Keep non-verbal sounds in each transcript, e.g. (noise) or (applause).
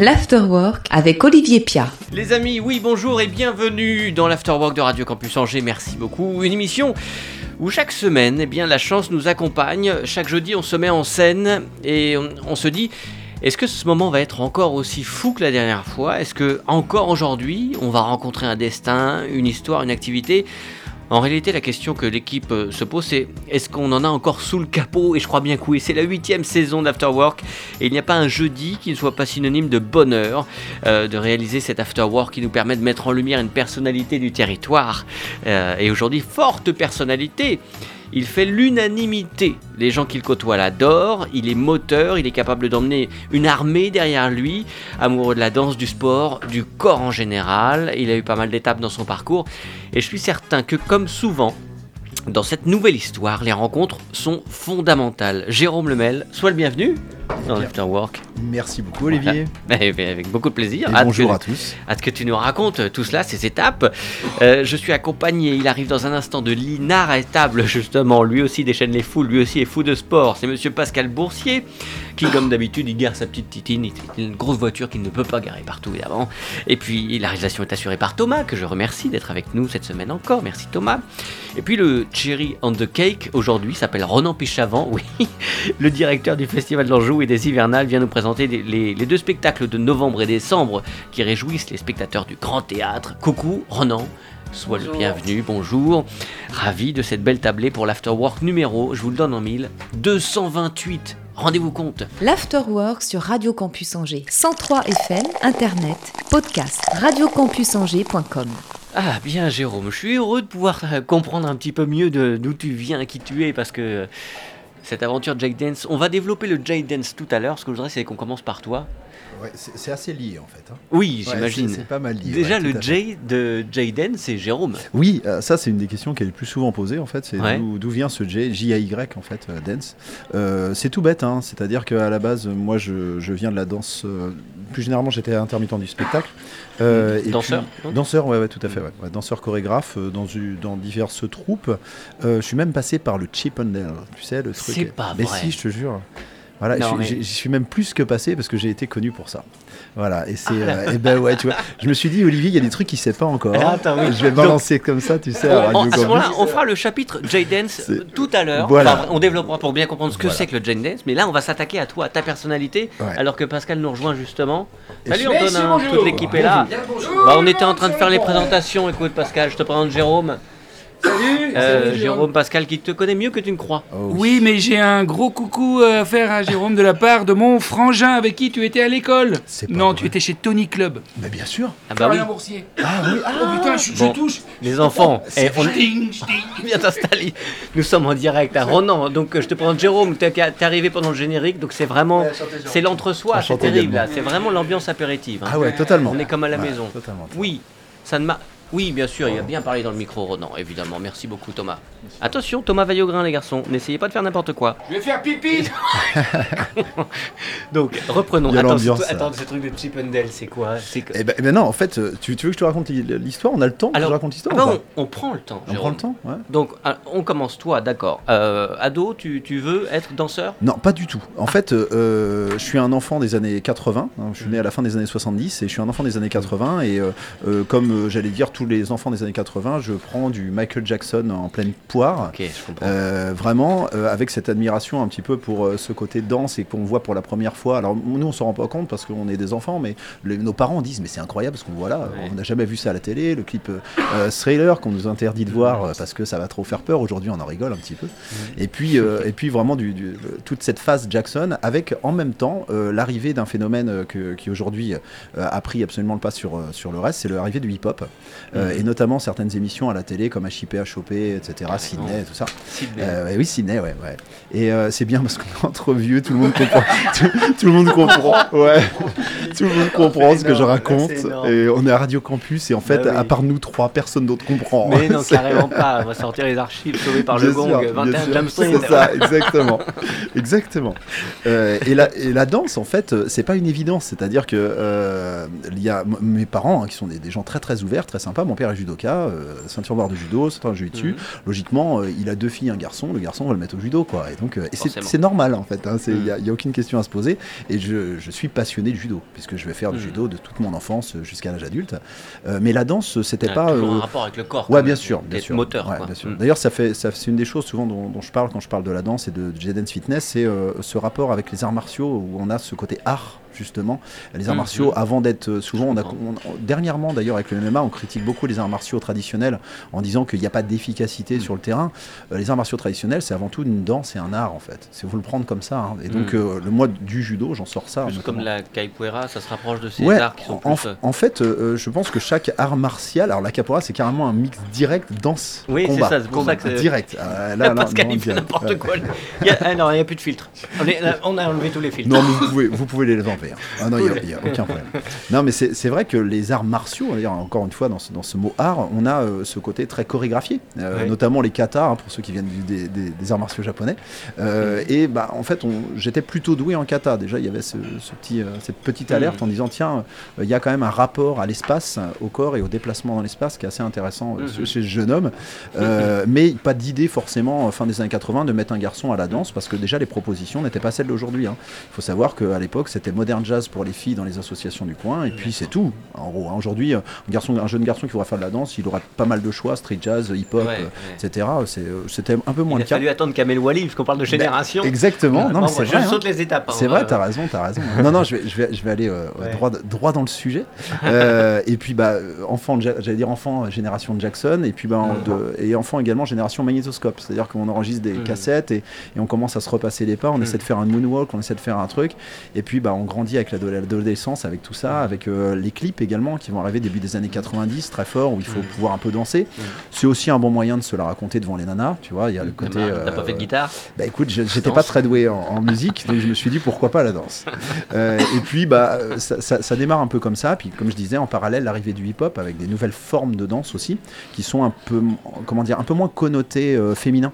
L'Afterwork avec Olivier Pia. Les amis, oui, bonjour et bienvenue dans l'Afterwork de Radio Campus Angers. Merci beaucoup. Une émission où chaque semaine, eh bien, la chance nous accompagne. Chaque jeudi, on se met en scène et on, on se dit. Est-ce que ce moment va être encore aussi fou que la dernière fois? Est-ce que encore aujourd'hui, on va rencontrer un destin, une histoire, une activité en réalité, la question que l'équipe euh, se pose, c'est est-ce qu'on en a encore sous le capot? Et je crois bien que oui, c'est la huitième saison d'Afterwork. Et il n'y a pas un jeudi qui ne soit pas synonyme de bonheur euh, de réaliser cet Afterwork qui nous permet de mettre en lumière une personnalité du territoire. Euh, et aujourd'hui, forte personnalité. Il fait l'unanimité. Les gens qu'il côtoie l'adorent. Il est moteur. Il est capable d'emmener une armée derrière lui. Amoureux de la danse, du sport, du corps en général. Il a eu pas mal d'étapes dans son parcours. Et je suis certain que, comme souvent, dans cette nouvelle histoire, les rencontres sont fondamentales. Jérôme Lemel, sois le bienvenu dans l'Afterwork. Merci beaucoup Olivier. Voilà. (laughs) Avec beaucoup de plaisir. Et bonjour que- à tous. Hâte que tu nous racontes tout cela, ces étapes. Euh, je suis accompagné, il arrive dans un instant de l'inarrêtable, justement. Lui aussi déchaîne les foules, lui aussi est fou de sport. C'est monsieur Pascal Boursier, qui, comme d'habitude, il gare sa petite titine. Il a une grosse voiture qu'il ne peut pas garer partout, évidemment. Et puis, la réalisation est assurée par Thomas, que je remercie d'être avec nous cette semaine encore. Merci Thomas. Et puis, le cherry on the cake, aujourd'hui, s'appelle Ronan Pichavant. (laughs) Oui, le directeur du Festival d'Anjou et des Hivernales vient nous présenter les, les- les deux spectacles de novembre et décembre qui réjouissent les spectateurs du Grand Théâtre. Coucou, Ronan. Sois le bienvenu, bonjour. Ravi de cette belle tablée pour l'Afterwork numéro, je vous le donne en mille, 228. Rendez-vous compte. L'Afterwork sur Radio Campus Angers. 103 FM, Internet, podcast, radiocampusangers.com. Ah bien Jérôme, je suis heureux de pouvoir euh, comprendre un petit peu mieux de- d'où tu viens, qui tu es, parce que euh, cette aventure Jake Dance, on va développer le Jake Dance tout à l'heure, ce que je voudrais c'est qu'on commence par toi. Ouais, c'est assez lié en fait. hein. Oui, j'imagine. c'est- C'est pas mal lié. Déjà ouais, le. Jay de Jay Dance, c'est Jérôme. Oui, euh, ça c'est une des questions qui est le plus souvent posée en fait. C'est d'où vient ce J, J-A-Y en fait, euh, dance. Euh, c'est tout bête, hein. c'est-à-dire qu'à la base, moi je, je viens de la danse. plus généralement, j'étais intermittent du spectacle. Euh, et Danseur, puis- Danseur, ouais, ouais, tout à fait. Ouais. Ouais, danseur chorégraphe euh, dans, diverses troupes. Euh, je suis même passé par le Chippendale, tu sais, le truc. C'est pas Mais vrai. si, je te jure. Voilà, Non, je- mais- j'y j'y suis même plus que passé parce que j'ai été connu pour ça. Voilà, et c'est. Ah. euh, et ben ouais, tu vois. Je me suis dit, Olivier, il y a des trucs qu'il sait pas encore. Ah, attends, oui. Je vais balancer comme ça, tu sais, à On- ce moment-là, on fera le chapitre Jay Dance C'est- euh, tout à l'heure. Voilà. Enfin, on développera pour bien comprendre ce que Voilà. c'est que le Jay Dance. Mais là, on va s'attaquer à toi, à ta personnalité, Ouais. alors que Pascal nous rejoint justement. Et Salut Antonin, toute l'équipe est là. Bah, on était en train de faire les présentations. Écoute, Pascal, je te présente Jérôme. Salut, Euh, salut, Jérôme Pascal qui te connaît mieux que tu ne crois. Oh, Oui, mais j'ai un gros coucou à faire à Jérôme de la part de mon frangin avec qui tu étais à l'école. C'est pas Non, vrai. tu étais chez Tony Club. Mais bien sûr. Ah bah oui, Boursier. Ah oui, ah, Oh putain, je, touche. les enfants, eh, on (laughs) vient t'installer. Nous sommes en direct à Ronan. Donc euh, je te présente Jérôme, t'es t'es arrivé pendant le générique, donc c'est vraiment, c'est l'entre-soi, c'est terrible là. C'est vraiment l'ambiance apéritive. hein. Ah ouais, totalement. On est comme à la Ouais, maison. Totalement. Oui, ça ne m'a. Oui, bien sûr, il a bien parlé dans le micro, Ronan, évidemment. Merci beaucoup, Thomas. Attention, Thomas veille au grain, les garçons. N'essayez pas de faire n'importe quoi. Je vais faire pipi. (laughs) Donc, reprenons. Il y a Attends, ce, attends, ce truc de Chip and Dale, c'est quoi? C'est que- Eh ben, eh ben non, en fait, euh, tu, tu veux que je te raconte l'histoire? On a le temps que Alors, je raconte l'histoire ah pas? on, on prend le temps. On Jérôme. prend le temps ouais. Donc, ah, on commence, toi, d'accord. Euh, ado, tu, tu veux être danseur? Non, pas du tout. En fait, euh, euh, je suis un enfant des années 80. hein, je suis né à la fin des années 70 et je suis un enfant des années 80. Et euh, comme j'allais dire tous les enfants des années 80, je prends du Michael Jackson en pleine poire. Euh, vraiment, euh, avec cette admiration un petit peu pour euh, ce côté danse et qu'on voit pour la première fois. Alors nous, on s'en rend pas compte parce qu'on est des enfants, mais nos parents disent mais c'est incroyable parce qu'on voit là, Ouais. on n'a jamais vu ça à la télé. Le clip Thriller qu'on nous interdit de voir parce que ça va trop faire peur. Aujourd'hui, on en rigole un petit peu. Et puis, et puis vraiment du, du- le- toute cette phase Jackson avec en même temps l'arrivée d'un phénomène que- qui aujourd'hui a pris absolument le pas sur, sur le reste, c'est l'arrivée du hip-hop Euh, et notamment certaines émissions à la télé comme HIP, HOP, etc. Carrément. Sydney, tout ça. Sydney. Euh, oui, Sydney, ouais, ouais. Et euh, c'est bien parce qu'on est entre (laughs) vieux, tout le monde comprend. (laughs) tout, tout le monde comprend. Ouais. (laughs) tout le monde comprend ce que je raconte. Et on est à Radio Campus et en fait, Bah oui. à part nous trois, personne d'autre comprend. Mais non, carrément pas. On va sortir les archives sauvées par le Bien gong. sûr, bien 21 sûr, Jump Street. C'est ça, exactement. exactement. Euh, et, la, et la danse, en fait, c'est pas une évidence. C'est-à-dire que il y a mes parents, hein, qui sont des, des gens très très ouverts, très sympas, sympa. Mon père est judoka, euh, ceinture noire de judo, c'est un jeu dessus. Mhm. Logiquement, euh, il a deux filles, un garçon. Le garçon, on va le mettre au judo, quoi. Et donc, euh, c'est normal, en fait. hein. Il Mhm. n'y a, y a aucune question à se poser. Et je, je suis passionné de judo, puisque je vais faire du Mhm. judo de toute mon enfance jusqu'à l'âge adulte. Mais la danse, c'était Ah, pas. toujours un rapport avec le corps. Ouais, bien sûr, bien sûr. Moteur. Ouais. D'ailleurs, ça fait, ça, c'est une des choses souvent dont, dont je parle quand je parle de la danse et de, de J-Dance Fitness, c'est ce rapport avec les arts martiaux où on a ce côté art justement. Les arts Mhm. martiaux, avant d'être euh, souvent, on a, on- dernièrement d'ailleurs avec le MMA, on critique beaucoup les arts martiaux traditionnels en disant qu'il n'y a pas d'efficacité sur le terrain. Euh, les arts martiaux traditionnels, c'est avant tout une danse et un art en fait. C'est faut le prendre comme ça. hein. Et donc euh, le mois du judo, j'en sors ça. Plus comme la capoeira, ça se rapproche de ces Ouais, arts qui sont en, plus. en fait, euh, je pense que chaque art martial, alors la capoeira, c'est carrément un mix direct danse Oui, c'est combat. ça, c'est pour ça que direct. Euh, là, (laughs) là, non, fait direct. n'importe quoi. Il y a... Ah non, il n'y a plus de filtre. On, est- on a enlevé tous les filtres. Non, mais vous pouvez, vous pouvez les enlever. (laughs) Ah non, il n'y a, aucun problème. Non, mais c'est vrai que les arts martiaux, encore une fois, dans ce, dans ce mot art, on a euh, ce côté très chorégraphié, euh, notamment les katas, hein, pour ceux qui viennent des, des- des arts martiaux japonais. Euh, Et bah, en fait, on- j'étais plutôt doué en kata. Déjà, il y avait ce, ce petit, cette petite alerte en disant tiens, il y a quand même un rapport à l'espace, au corps et au déplacement dans l'espace qui est assez intéressant Mhm. chez ce jeune homme. Mais pas d'idée forcément, fin des années 80, de mettre un garçon à la danse, parce que déjà les propositions n'étaient pas celles d'aujourd'hui. hein. Il faut savoir qu'à l'époque, c'était modern jazz pour les filles dans les associations du coin, et puis c'est tout. En gros, hein. aujourd'hui, euh, un, garçon, un jeune garçon qui voudra faire de la danse, il aura pas mal de choix, street jazz, hip-hop, Ouais, euh, ouais. etc. C'est, euh, C'était un peu moins Il le a cas. fallu attendre Kamel Wally, parce qu'on parle de génération. Exactement, non, mais c'est je vrai. hein. saute les étapes. hein. C'est vrai, t'as raison, t'as raison. (laughs) Non, non, je vais, je vais, je vais aller euh, Ouais. droit, droit dans le sujet. (laughs) Euh, et puis, bah, enfant, j'allais dire enfant, génération de Jackson, et puis, bah, en- de- et enfant également, génération magnétoscope. C'est-à-dire qu'on enregistre des Mhm. cassettes et, et on commence à se repasser les pas, on Mhm. essaie de faire un moonwalk, on essaie de faire un truc, et puis, bah, on grandit avec l'ado- l'adolescence, avec tout ça, avec euh, les clips également qui vont arriver début des années 90, très fort, où il faut pouvoir un peu danser. C'est aussi un bon moyen de se la raconter devant les nanas, tu vois. Il y a le côté. T'as pas euh, fait de guitare? bah écoute, je- j'étais pas très doué en, en musique, donc je me suis dit pourquoi pas la danse? (laughs) Euh, et puis bah ça, ça- ça démarre un peu comme ça, puis comme je disais en parallèle l'arrivée du hip-hop avec des nouvelles formes de danse aussi, qui sont un peu comment dire un peu moins connotées euh, féminin.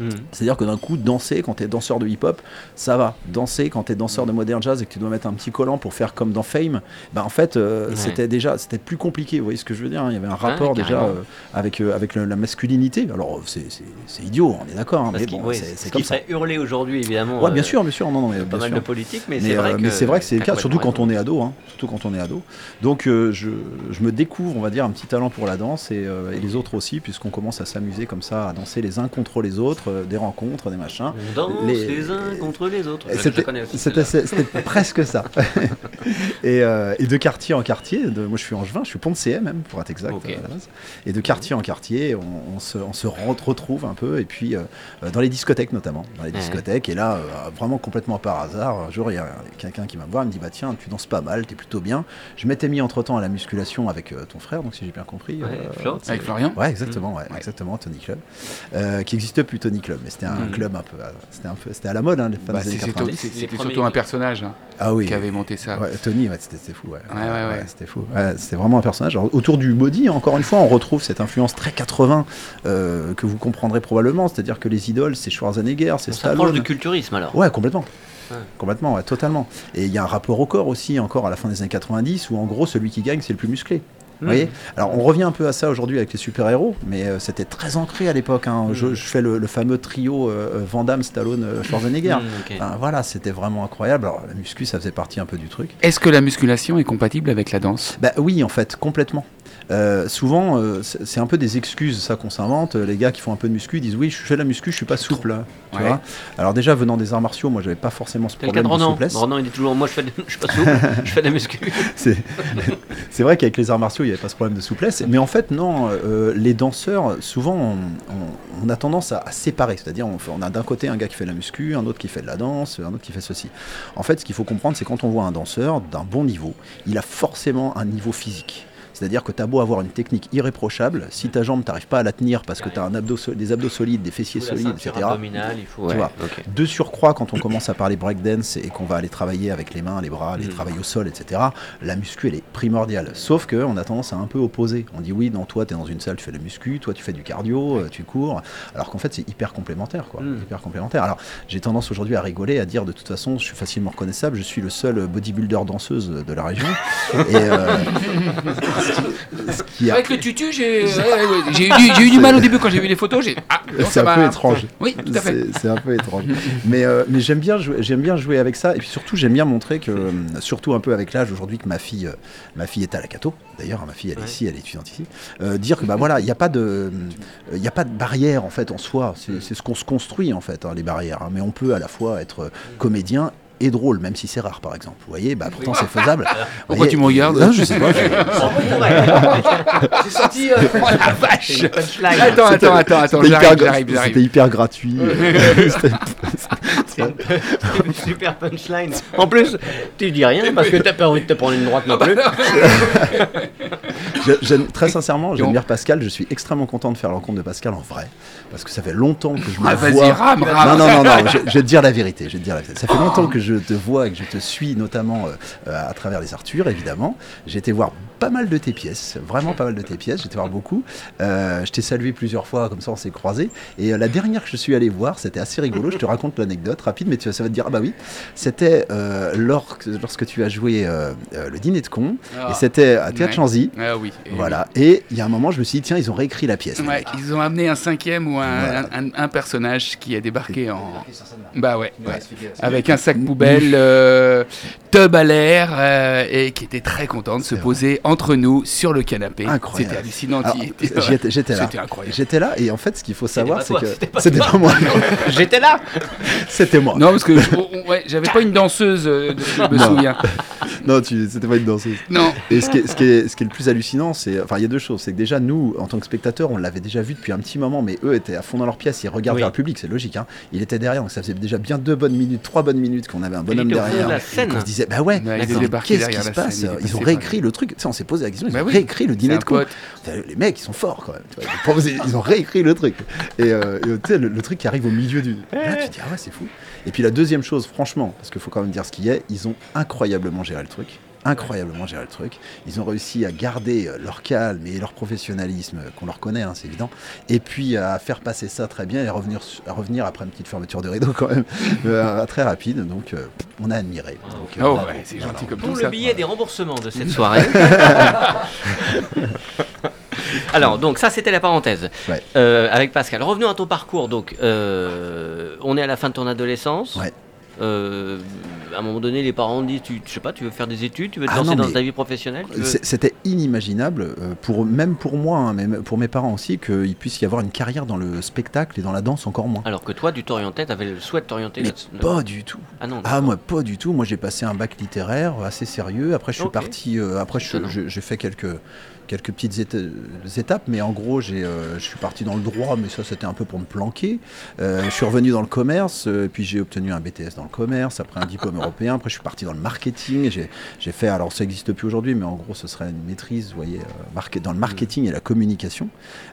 Mhm. C'est-à-dire que d'un coup, danser quand t'es danseur de hip-hop, ça va. Danser quand t'es danseur de modern jazz et que tu dois mettre un petit collant pour faire comme dans Fame, bah en fait, euh, Ouais. c'était déjà, c'était plus compliqué. Vous voyez ce que je veux dire hein Il y avait un rapport déjà euh, avec euh, avec le- la masculinité. Alors c'est idiot, on est d'accord, hein, mais bon, oui, c'est qui comme ça. ferait hurler aujourd'hui, évidemment. Ouais, bien sûr, bien sûr, non, non, mais Pas mal sûr. de politique, mais, Mais, c'est vrai que. c'est le cas, surtout quand on est ado, hein, surtout quand on est ado. Donc je, je me découvre, on va dire, un petit talent pour la danse et, et les autres aussi, puisqu'on commence à s'amuser comme ça, à danser les uns contre les autres, euh, des rencontres, des machins. On danse Les- les, uns contre les autres. C'était (laughs) presque ça. (laughs) et, euh, et de quartier en quartier, de, moi je suis angevin, je suis pont de CM même pour être exact Ok. à la base. Et de quartier en quartier, on, on se, on se re- retrouve un peu, et puis euh, euh, dans les discothèques notamment, dans les Ouais. discothèques. Et là, euh, vraiment complètement par hasard, un jour il y a quelqu'un qui va me voir, il me dit bah tiens, tu danses pas mal, t'es plutôt bien. Je m'étais mis entre temps à la musculation avec euh, ton frère, donc si j'ai bien compris. Ouais, euh. Avec Florian Ouais, exactement, ouais, Ouais. exactement, Tony Club, euh, qui existe plus Tony Club, mais c'était un Mm. club un peu, c'était un peu, c'était à la mode, hein, les fans Bah, des années c'est- 90. c'est- Les C'était surtout un personnage hein, Ah oui, qui avait monté ça. Ouais, Tony, ouais, c'était fou. Ouais, Ouais, ouais, ouais. c'était fou. Ouais, c'était vraiment un personnage. Alors, autour du body, encore une fois, on retrouve cette influence très 80 euh, que vous comprendrez probablement. C'est-à-dire que les idoles, c'est Schwarzenegger, c'est On s'approche Stallone. du culturisme alors. Ouais, complètement. Ouais. Complètement, ouais, totalement. Et il y a un rapport au corps aussi, encore à la fin des années 90, où en gros, celui qui gagne, c'est le plus musclé. Vous voyez Alors on revient un peu à ça aujourd'hui avec les super-héros, mais euh, c'était très ancré à l'époque. hein. Je, Mhm. je fais le, le fameux trio euh, Van Damme, Stallone, euh, Schwarzenegger. Enfin, voilà, c'était vraiment incroyable. Alors la muscu, ça faisait partie un peu du truc. Est-ce que la musculation est compatible avec la danse? Bah oui, en fait, complètement. Euh, souvent, euh, c'est un peu des excuses, ça qu'on s'invente. Les gars qui font un peu de muscu disent oui, je fais de la muscu, je suis pas souple. hein, Tu Ouais. vois Alors déjà venant des arts martiaux, moi j'avais pas forcément ce problème de souplesse. Ronan, il dit toujours Moi, je, fais de- je suis pas souple, je fais de la muscu. (laughs) (laughs) C'est vrai qu'avec les arts martiaux, il n'y avait pas ce problème de souplesse. Mais en fait, non, euh, les danseurs, souvent, on, on- on a tendance à, à séparer. C'est-à-dire, on, on a d'un côté un gars qui fait de la muscu, un autre qui fait de la danse, un autre qui fait ceci. En fait, ce qu'il faut comprendre, c'est quand on voit un danseur d'un bon niveau, il a forcément un niveau physique. C'est-à-dire que tu as beau avoir une technique irréprochable, si ta jambe, t'arrives pas à la tenir parce que tu as un abdos, so- des abdos solides, des fessiers Il faut la solides, etc. il faut. Tu ouais, vois. ok. De surcroît, quand on commence à parler breakdance et qu'on va aller travailler avec les mains, les bras, les Mm. travailler au sol, etc., la muscu, elle est primordiale. Sauf qu'on a tendance à un peu opposer. On dit oui, non, toi, tu es dans une salle, tu fais de la muscu, toi, tu fais du cardio, euh, tu cours. Alors qu'en fait, c'est hyper complémentaire, quoi. Mm. Hyper complémentaire. Alors, j'ai tendance aujourd'hui à rigoler, à dire de toute façon, je suis facilement reconnaissable, je suis le seul bodybuilder danseuse de la région. et euh, (laughs) (laughs) a- Avec le tutu, j'ai ouais, ouais, j'ai eu, du- j'ai eu du mal au début quand j'ai vu les photos. Ah, (laughs) non, C'est ça un va. peu étrange. Oui, tout à fait. C'est- un peu étrange. mais euh, mais j'aime bien, jouer- j'aime bien jouer avec ça. Et puis surtout, j'aime bien montrer que, euh, surtout un peu avec l'âge aujourd'hui, que ma fille, euh, ma fille est à la Cato. D'ailleurs, ma fille, elle est ici, elle est étudiante ici. Euh, dire que bah voilà, il n'y a pas de, euh, il y a pas de barrière en fait en soi. C'est ce qu'on se construit en fait, hein, les barrières. hein. Mais on peut à la fois être euh, comédien et drôle, même si c'est rare, par exemple. Vous voyez, bah pourtant c'est faisable. (laughs) Pourquoi voyez, tu me regardes Non, Je sais pas. je- (laughs) J'ai sorti. euh, (laughs) Oh la vache. Attends, attends, attends, attends, C'était j'arrive, hyper, j'arrive, c'était j'arrive. hyper gratuit. C'était- C'est une, c'est une super punchline. En plus, tu dis rien parce que t'as pas envie de te prendre une droite non plus. Je- très sincèrement, j'admire Pascal. Je suis extrêmement content de faire la rencontre de Pascal en vrai. Parce que ça fait longtemps que je me Ah, vois. rame, Non, rame. non, non, non, je, je vais te dire la vérité. Je vais te dire la vérité. Ça fait longtemps que je te vois et que je te suis, notamment euh, euh, à travers les Arthur, évidemment. J'ai été voir pas mal de tes pièces, vraiment pas mal de tes pièces. Été voir beaucoup. Euh, je t'ai salué plusieurs fois, comme ça on s'est croisés. Et euh, la dernière que je suis allé voir, c'était assez rigolo. Je te raconte l'anecdote rapide, mais tu, ça va te dire ah bah oui. C'était euh, lors- lorsque tu as joué euh, le dîner de con. Ah. Et c'était à Théâtre Ouais. Chanzy. Ah oui. et Voilà. Et il y a un moment, je me suis dit, tiens, ils ont réécrit la pièce. Ouais, ils ont amené un cinquième ou un, Voilà. un- un- un personnage qui a débarqué en. Bah ouais, ouais. Avec un sac poubelle, tub à l'air, et qui était très content de se poser entre nous sur le canapé. Incroyable. C'était hallucinant. J'étais là. C'était incroyable. J'étais là et en fait ce qu'il faut savoir c'est que c'était pas moi, (laughs) J'étais là. c'était moi. Non, parce que ouais, j'avais pas une danseuse, euh, de- je me Non. souviens. (laughs) Non, tu c'était pas une danseuse. Non. Et ce qui est, ce qui est, ce qui est le plus hallucinant, c'est enfin il y a deux choses, c'est que déjà nous en tant que spectateurs, on l'avait déjà vu depuis un petit moment, mais eux étaient à fond dans leur pièce, ils regardent Oui. vers le public, c'est logique. Hein. Il était derrière, donc ça faisait déjà bien deux bonnes minutes, trois bonnes minutes qu'on avait un bonhomme de derrière. la et scène. qu'on se disait bah ouais, Ouais, qu'est-ce qui se passe Ils ont réécrit le truc. Tu sais, on s'est posé la question, ils Bah ont oui. réécrit le dîner de con. Les mecs, ils sont forts quand même. tu vois. Ils Ils ont réécrit le truc. Et, euh, et, sais, le, le truc qui arrive au milieu du. Là, tu te dis, ah ouais, c'est fou. Et puis la deuxième chose, franchement, parce qu'il faut quand même dire ce qu'il y a, ils ont incroyablement géré le truc. Incroyablement géré le truc. Ils ont réussi à garder euh, leur calme et leur professionnalisme, euh, qu'on leur connaît, hein, c'est évident. Et puis à faire passer ça très bien et revenir, su- à revenir après une petite fermeture de rideau (laughs) quand même, euh, très rapide. Donc euh, on a admiré. Donc, Oh, bravo. ouais, c'est gentil comme Pour tout le ça. billet des remboursements de cette (laughs) soirée. (laughs) Alors, donc ça c'était la parenthèse. Ouais. Euh, avec Pascal. Revenons à ton parcours. Donc, euh, on est à la fin de ton adolescence. Ouais. Euh, à un moment donné, les parents disent, tu, je sais pas, tu veux faire des études, tu veux te Ah lancer non, dans ta vie professionnelle veux- C'était inimaginable, euh, pour, même pour moi, hein, pour mes parents aussi, qu'il puisse y avoir une carrière dans le spectacle et dans la danse encore moins. Alors que toi, tu t'orientais, tu avais le souhait de t'orienter Mais pas du tout. Ah non. Ah moi pas du tout. Moi j'ai passé un bac littéraire assez sérieux. Après je suis parti. euh, après j'ai fait quelques quelques petites éta- étapes, mais en gros j'ai euh, je suis parti dans le droit, mais ça c'était un peu pour me planquer. Euh, je suis revenu dans le commerce, euh, puis j'ai obtenu un BTS dans le commerce, après un diplôme (laughs) européen. Après je suis parti dans le marketing. J'ai j'ai fait alors ça n'existe plus aujourd'hui, mais en gros ce serait une maîtrise, vous voyez, euh, market- dans le marketing et la communication.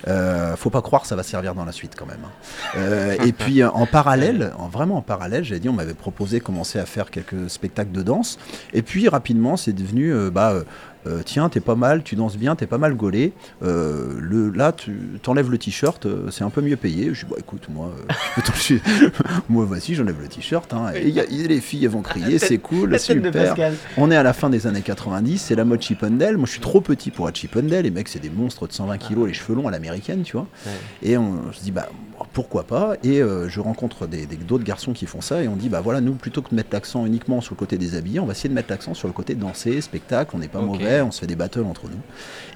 Euh, faut pas croire ça va servir dans la suite quand même. hein. Euh, et (laughs) puis euh, en parallèle, en, vraiment en parallèle, j'ai dit, on m'avait proposé de commencer à faire quelques spectacles de danse. Et puis rapidement, c'est devenu, euh, bah, euh, tiens, t'es pas mal, tu danses bien, t'es pas mal gaulé. Euh, le, là, tu t'enlèves le t-shirt, euh, c'est un peu mieux payé. Je dis, bah écoute, moi, euh, je (laughs) moi voici, j'enlève le t-shirt. hein. et, y a- et les filles, elles vont crier, c'est cool, super. On est à la fin des années 90, c'est la mode Chippendale. Moi, je suis trop petit pour être Chippendale. Les mecs, c'est des monstres de 120 kilos, les cheveux longs à l'américaine, tu vois. Ouais. Et on se dit, bah, pourquoi pas? Et euh, je rencontre des- des- d'autres garçons qui font ça et on dit, bah voilà, nous, plutôt que de mettre l'accent uniquement sur le côté des habillés, on va essayer de mettre l'accent sur le côté danser, spectacle. On n'est pas mauvais, on se fait des battles entre nous.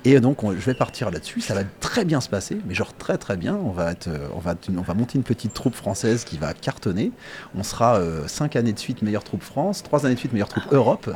Et donc, on- je vais partir là-dessus. Ça va très bien se passer, mais genre très très bien. On va, être, euh, on va, on va monter une petite troupe française qui va cartonner. On sera euh, cinq années de suite meilleure troupe France, trois années de suite meilleure troupe Europe,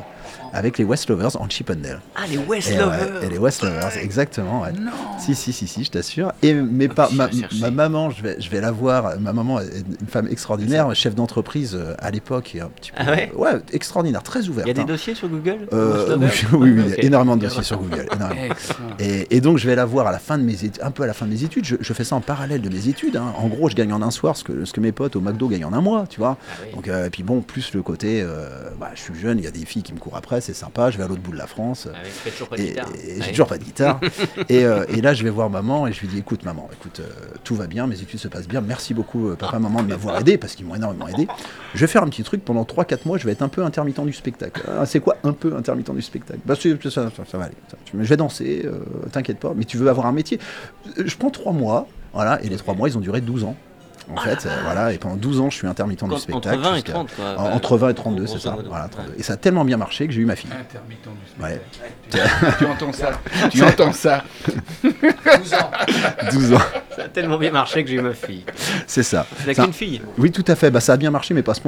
avec les West Lovers en Chippendale. Ah, les West Et, Lovers ouais, et les West Lovers, exactement. ouais. Non. Si, si, si, si, je t'assure. Et mes pa- je ma, maman, je vais, je vais la voir. Ma maman est une femme extraordinaire, chef d'entreprise euh, à l'époque. un petit peu, Ah ouais? extraordinaire, très ouverte. Il y a des hein. dossiers sur Google? Euh, (laughs) oui, oui, oui, il y a Ok. énormément de dossiers sur Google. (laughs) Et, et donc je vais la voir à la fin de mes études, un peu à la fin de mes études. Je, je fais ça en parallèle de mes études. hein. En gros, je gagne en un soir ce que, ce que mes potes au McDo gagnent en un mois, tu vois. Ah oui. Donc euh, et puis bon, plus le côté, euh, bah, je suis jeune, il y a des filles qui me courent après, c'est sympa. Je vais à l'autre bout de la France. Ah oui, toujours pas de Et, guitare. et Ah j'ai toujours pas de guitare. (laughs) et, euh, et là, je vais voir maman et je lui dis écoute, maman, écoute, tout va bien, mes études se passent bien. Merci beaucoup, papa, maman, de m'avoir aidé parce qu'ils m'ont énormément aidé. Je vais faire un petit truc pendant 3-4 mois. Je vais être un peu intermittent du spectacle. Ah, c'est quoi un peu intermittent du spectacle? Bah, ça, ça, ça va aller. Je vais danser, t'inquiète pas. Mais tu veux avoir un métier Euh, Je prends 3 mois. Voilà, et les 3 mois, ils ont duré 12 ans. En fait, euh, voilà, et pendant 12 ans, je suis intermittent du Entre spectacle. 20 et jusqu'à- 30, quoi. en-. Entre 20 et 32, c'est ça. Voilà, 32. Et ça a tellement bien marché que j'ai eu ma fille. Intermittent du Ouais. spectacle. Tu entends ça Tu (laughs) entends ça 12 ans, Ça a tellement bien marché que j'ai eu ma fille. c'est ça. Tu n'as Ça- qu'une fille. Oui, tout à fait. Bah, ça a bien marché, mais pas ce.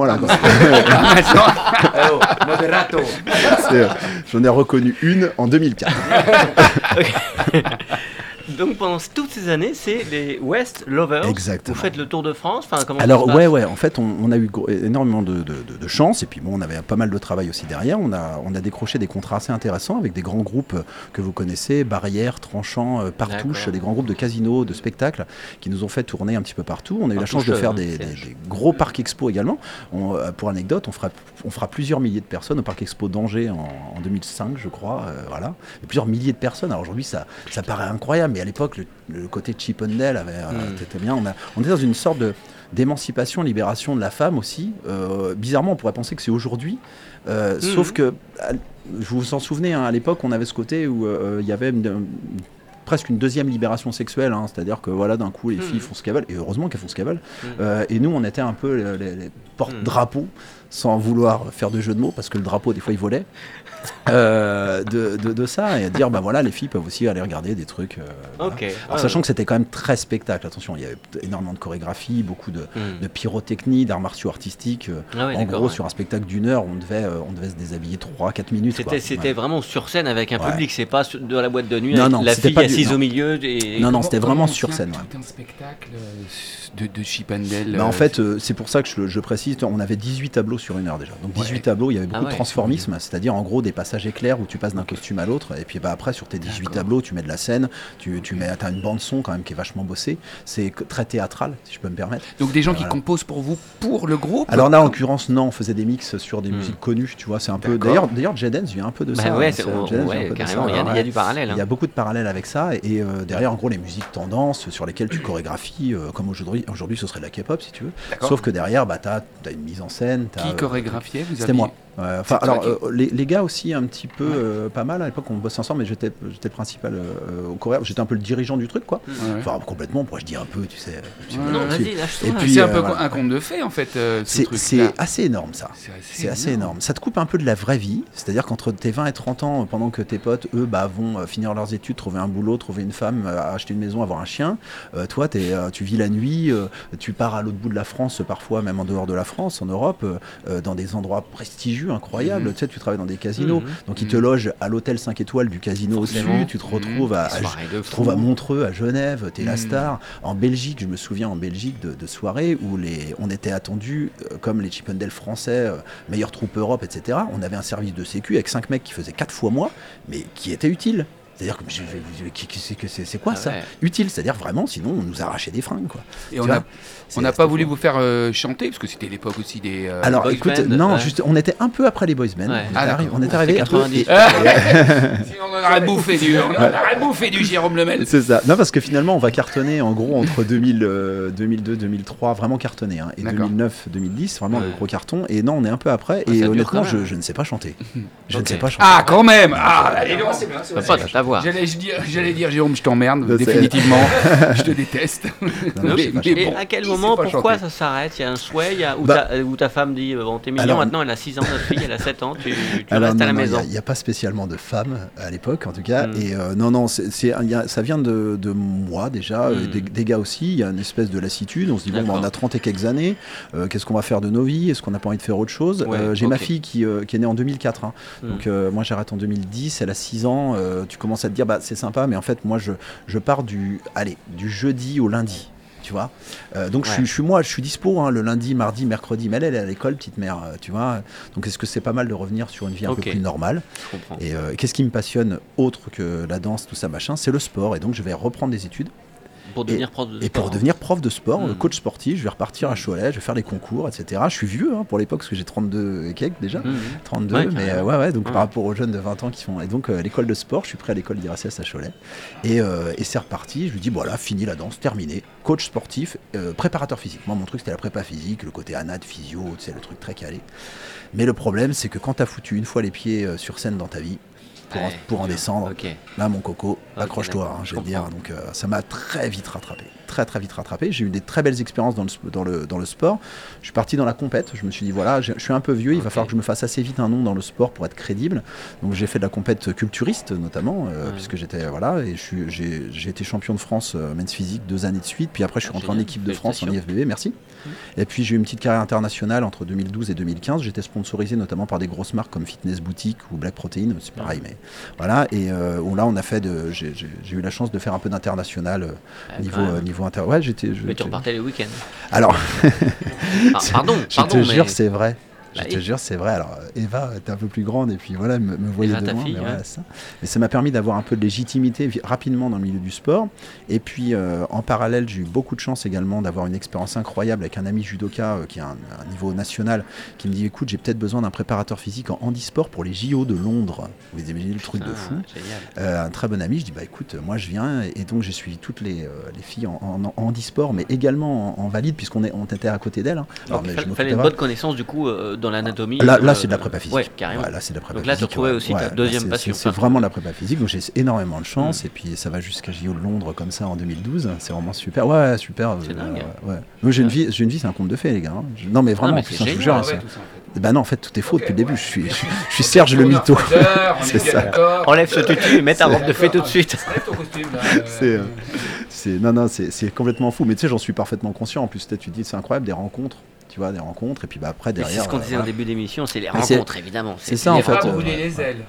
C'est, euh, J'en ai reconnu une en 2004. (laughs) Donc pendant toutes ces années, c'est les West Lovers. Exactement. Vous faites le Tour de France. Enfin, comment Alors ouais, ouais. En fait, on, on a eu énormément de, de- de- de chance et puis bon, on avait pas mal de travail aussi derrière. On a, on a décroché des contrats assez intéressants avec des grands groupes euh, que vous connaissez, Barrière, Tranchant, euh, Partouche, des grands groupes de casinos, de spectacles qui nous ont fait tourner un petit peu partout. On a eu la chance de faire euh, des, c'est- des- des gros parcs expo également. On, euh, pour anecdote, on fera, on fera plusieurs milliers de personnes au parc expo d'Angers en, en 2005, je crois. euh, voilà, Et plusieurs milliers de personnes. Alors aujourd'hui, ça, ça paraît incroyable, mais à l'époque, le, le côté Chippendale avait, euh, Mm. était bien. On, a, on était dans une sorte de d'émancipation, libération de la femme aussi. Euh, bizarrement, on pourrait penser que c'est aujourd'hui. Euh, Sauf que, vous vous en souvenez, hein, à l'époque, on avait ce côté où il y avait une- une- presque une deuxième libération sexuelle, hein. c'est-à-dire que voilà, d'un coup, les filles Mhm. font ce qu'elles veulent, et heureusement qu'elles font ce qu'elles veulent. Euh, et nous, on était un peu les, les- les porte-drapeaux, sans vouloir faire de jeu de mots, parce que le drapeau, des fois, il volait. Euh, de, de- de ça et à dire bah voilà les filles peuvent aussi aller regarder des trucs euh, voilà. Alors, Ah, sachant que c'était quand même très spectacle, attention, il y avait énormément de chorégraphie, beaucoup de, Hmm. de pyrotechnie, d'arts martiaux artistiques. euh, Ah ouais, en gros, ouais. sur un spectacle d'une heure, on devait, euh, on devait se déshabiller 3-4 minutes. C'était quoi. c'était Ouais. vraiment sur scène avec un Ouais. public, c'est pas dans la boîte de nuit Non, avec non, la fille pas du- assise non. au milieu. Et... Non, non, c'était vraiment sur scène, tout un spectacle euh, de, de Chippendale. Bah, en euh, fait, euh, c'est pour ça que je, précise, on avait 18 tableaux sur une heure déjà. Donc 18 Ouais. tableaux, il y avait beaucoup Ah ouais, de transformisme, c'est-à-dire en gros des passages éclairs où tu passes d'un costume à l'autre, et puis bah, après sur tes 18 D'accord. tableaux, tu mets de la scène, tu, tu mets, as une bande son quand même qui est vachement bossée. C'est très théâtral, si je peux me permettre. Donc des gens qui composent pour vous, pour le groupe Alors là, en l'occurrence, non, on faisait des mix sur des Hmm. musiques connues, tu vois, c'est un peu. D'ailleurs, d'ailleurs, Dance vient un peu de Bah ça. ouais, hein, carrément, il y, a- du parallèle. Il y a hein. beaucoup de parallèles avec ça, et euh, derrière, en gros, les musiques tendances sur lesquelles tu chorégraphies, comme aujourd'hui, aujourd'hui, ce serait de la K-pop si tu veux. Sauf que derrière, bah, tu as, une mise en scène. t'as, Qui euh, chorégraphiait C'était aviez- moi. Ouais, enfin, alors, qui- euh, les, les gars aussi, un petit peu euh, pas mal. À l'époque, on bossait ensemble, mais j'étais j'étais le principal euh, au chorégraphe. J'étais un peu le dirigeant du truc, quoi. Ouais. Enfin, complètement, pourrais-je dire un peu, tu sais. Non, vas-y, lâche-toi. C'est un peu voilà. un conte de fées en fait. euh, ce C'est truc-là. c'est assez énorme, ça. C'est assez, C'est assez énorme. Ça te coupe un peu de la vraie vie. C'est-à-dire qu'entre tes 20 et 30 ans, pendant que tes potes, eux, bah, vont finir leurs études, trouver un boulot, trouver une femme, acheter une maison, avoir un chien, euh, toi, t'es, euh, tu vis la nuit, euh, tu pars à l'autre bout de la France, parfois même en dehors de la France, en Europe, dans des endroits prestigieux, incroyables. Mhm. Tu sais, tu travailles dans des casinos. Mhm. Donc, ils te logent à l'hôtel 5 étoiles du casino Forcément. au-dessus. Tu te retrouves à, te trouves. Montreux, à Genève, t'es la star. En Belgique, je me souviens en Belgique de, de soirées où les, on était attendus euh, comme les Chippendales français, euh, meilleure troupe Europe, etc. On avait un service de sécu avec cinq mecs qui faisaient quatre fois moi, mais qui était utile. C'est-à-dire que c'est que c'est c'est quoi Ah ça ouais. Utile, c'est-à-dire vraiment, sinon on nous arrachait des fringues quoi. Et Tu on n'a pas voulu fou. vous faire euh, chanter parce que c'était l'époque aussi des. euh, Alors boys écoute, band, non, ouais. juste, on était un peu après les boys band. Ouais. On, Ah, on C'était arrivé 90. (laughs) Sinon, on aurait bouffé du, on aurait bouffé du Jérôme Lemel. C'est ça. Non, parce que finalement, on va cartonner en gros entre 2000, euh, 2002, 2003, vraiment cartonner. hein, et D'accord. 2009, 2010, vraiment le gros carton. Et non, on est un peu après. Ah, et honnêtement, quand même. je, je ne sais pas chanter. Je ne sais pas chanter. Ah, quand même Ah, allez, non, c'est bien, J'allais je dire, j'allais dire, Jérôme, je t'emmerde, définitivement. (laughs) je te déteste. Non, Mais- (laughs) bon, à quel moment, pourquoi chanter. ça s'arrête? Il y a un souhait il y a, où, Bah- ta, où ta femme dit euh, Bon, t'es mignon, Alors- maintenant elle a 6 ans, notre fille, elle a 7 ans, tu, tu Alors, restes à la maison. Il n'y a, pas spécialement de femmes à l'époque, en tout cas. Mm. Et euh, non, non, c'est, c'est- il y a- ça vient de, de moi déjà, Mm. et des, des gars aussi. Il y a une espèce de lassitude. On se dit, bon, on a 30 et quelques années. euh, qu'est-ce qu'on va faire de nos vies? Est-ce qu'on n'a pas envie de faire autre chose? Ouais, Euh, J'ai ma fille qui, euh, qui est née en 2004. hein. Mm. Donc, euh, moi, j'arrête en 2010. Elle a 6 ans. euh, tu commences à te dire, bah, c'est sympa, mais en fait, moi, je, je pars du, allez, du jeudi au lundi. tu vois. Euh, donc je, suis, je suis moi, je suis dispo hein, le lundi, mardi, mercredi, mais elle, elle est à l'école, petite mère, euh, tu vois. Donc est-ce que c'est pas mal de revenir sur une vie un peu plus normale Je comprends. Et euh, qu'est-ce qui me passionne autre que la danse, tout ça, machin, c'est le sport. Et donc je vais reprendre des études. Pour devenir prof de Et pour sport. devenir prof de sport, Mm. coach sportif, je vais repartir à Cholet, je vais faire les concours, etc. Je suis vieux hein, pour l'époque, parce que j'ai 32 et quelques déjà. Mhm. 32, Ouais, mais euh, ouais, ouais, donc Ouais. par rapport aux jeunes de 20 ans qui font. Et donc, euh, l'école de sport, je suis prêt à l'école d'IRSS à Cholet. Et, euh, et c'est reparti. Je lui dis, voilà, fini la danse, terminé. Coach sportif, euh, préparateur physique. Moi, mon truc, c'était la prépa physique, le côté anat, physio, tu sais, le truc très calé. Mais le problème, c'est que quand t'as foutu une fois les pieds sur scène dans ta vie, pour, en, Ouais. pour en descendre. Là, mon coco, accroche-toi, hein, je vais le dire. Donc, euh, ça m'a très vite rattrapé. Très, très vite rattrapé. J'ai eu des très belles expériences dans le, dans, le, dans le sport. Je suis parti dans la compète. Je me suis dit, voilà, je suis un peu vieux. Il va falloir que je me fasse assez vite un nom dans le sport pour être crédible. Donc, j'ai fait de la compète culturiste, notamment, euh, Ouais. puisque j'étais, voilà, et j'ai été champion de France euh, men's physique deux années de suite. Puis après, je suis Ah, rentré en équipe de France en. IFBB. Merci. Et puis, j'ai eu une petite carrière internationale entre 2012 et 2015. J'étais sponsorisé notamment par des grosses marques comme Fitness Boutique ou Black Protein. C'est pareil, mais voilà. Et euh, là, on a fait de. J'ai eu la chance de faire un peu d'international euh, Ah, niveau, euh, niveau inter. Ouais, j'étais. je- Mais tu repartais les week-ends. Alors, (laughs) Ah, pardon, je pardon, te mais. jure, c'est vrai. Je Bah te oui. jure, c'est vrai. Alors, euh, Eva était un peu plus grande et puis voilà, me, me voyait de loin. fille, mais, ouais. ça. mais ça m'a permis d'avoir un peu de légitimité rapidement dans le milieu du sport. Et puis, euh, en parallèle, j'ai eu beaucoup de chance également d'avoir une expérience incroyable avec un ami judoka euh, qui a un, un niveau national qui me dit écoute, j'ai peut-être besoin d'un préparateur physique en handisport pour les JO de Londres. Vous imaginez le truc de fou. Euh, un très bon ami, je dis bah écoute, moi je viens et donc j'ai suivi toutes les, les filles en, en, en handisport, mais également en, en valide puisqu'on on était à côté d'elles. hein. Alors, Donc, mais il je fallait une bonne connaissance du coup dans l'anatomie. Là, là euh, c'est de la prépa physique. Ouais, carrément. Ouais, là, c'est de la prépa Donc là, tu retrouvais aussi ta deuxième passion. C'est vraiment de la prépa physique, donc j'ai énormément de chance. Mm. Et puis ça va jusqu'à JO de Londres comme ça en 2012. C'est vraiment super. Ouais, super. C'est euh, dingue. ouais, j'ai une vie, j'ai une vie, c'est un conte de fées, les gars. hein. Je- Non, mais vraiment, je vous jure. fait. Bah non, en fait, tout est faux depuis le début. Je suis, je, suis- je suis Serge le mytho. (laughs) C'est ça. Enlève ce tutu et mets ta robe de fée tout de suite. (laughs) C'est, euh, c'est non non c'est complètement fou mais tu sais j'en suis parfaitement conscient en plus tu te dis c'est incroyable des rencontres tu vois des rencontres et puis bah après derrière C'est ce qu'on euh, disait au voilà. début d'émission, c'est les rencontres évidemment. c'est ça, en fait, euh, brûler les ailes.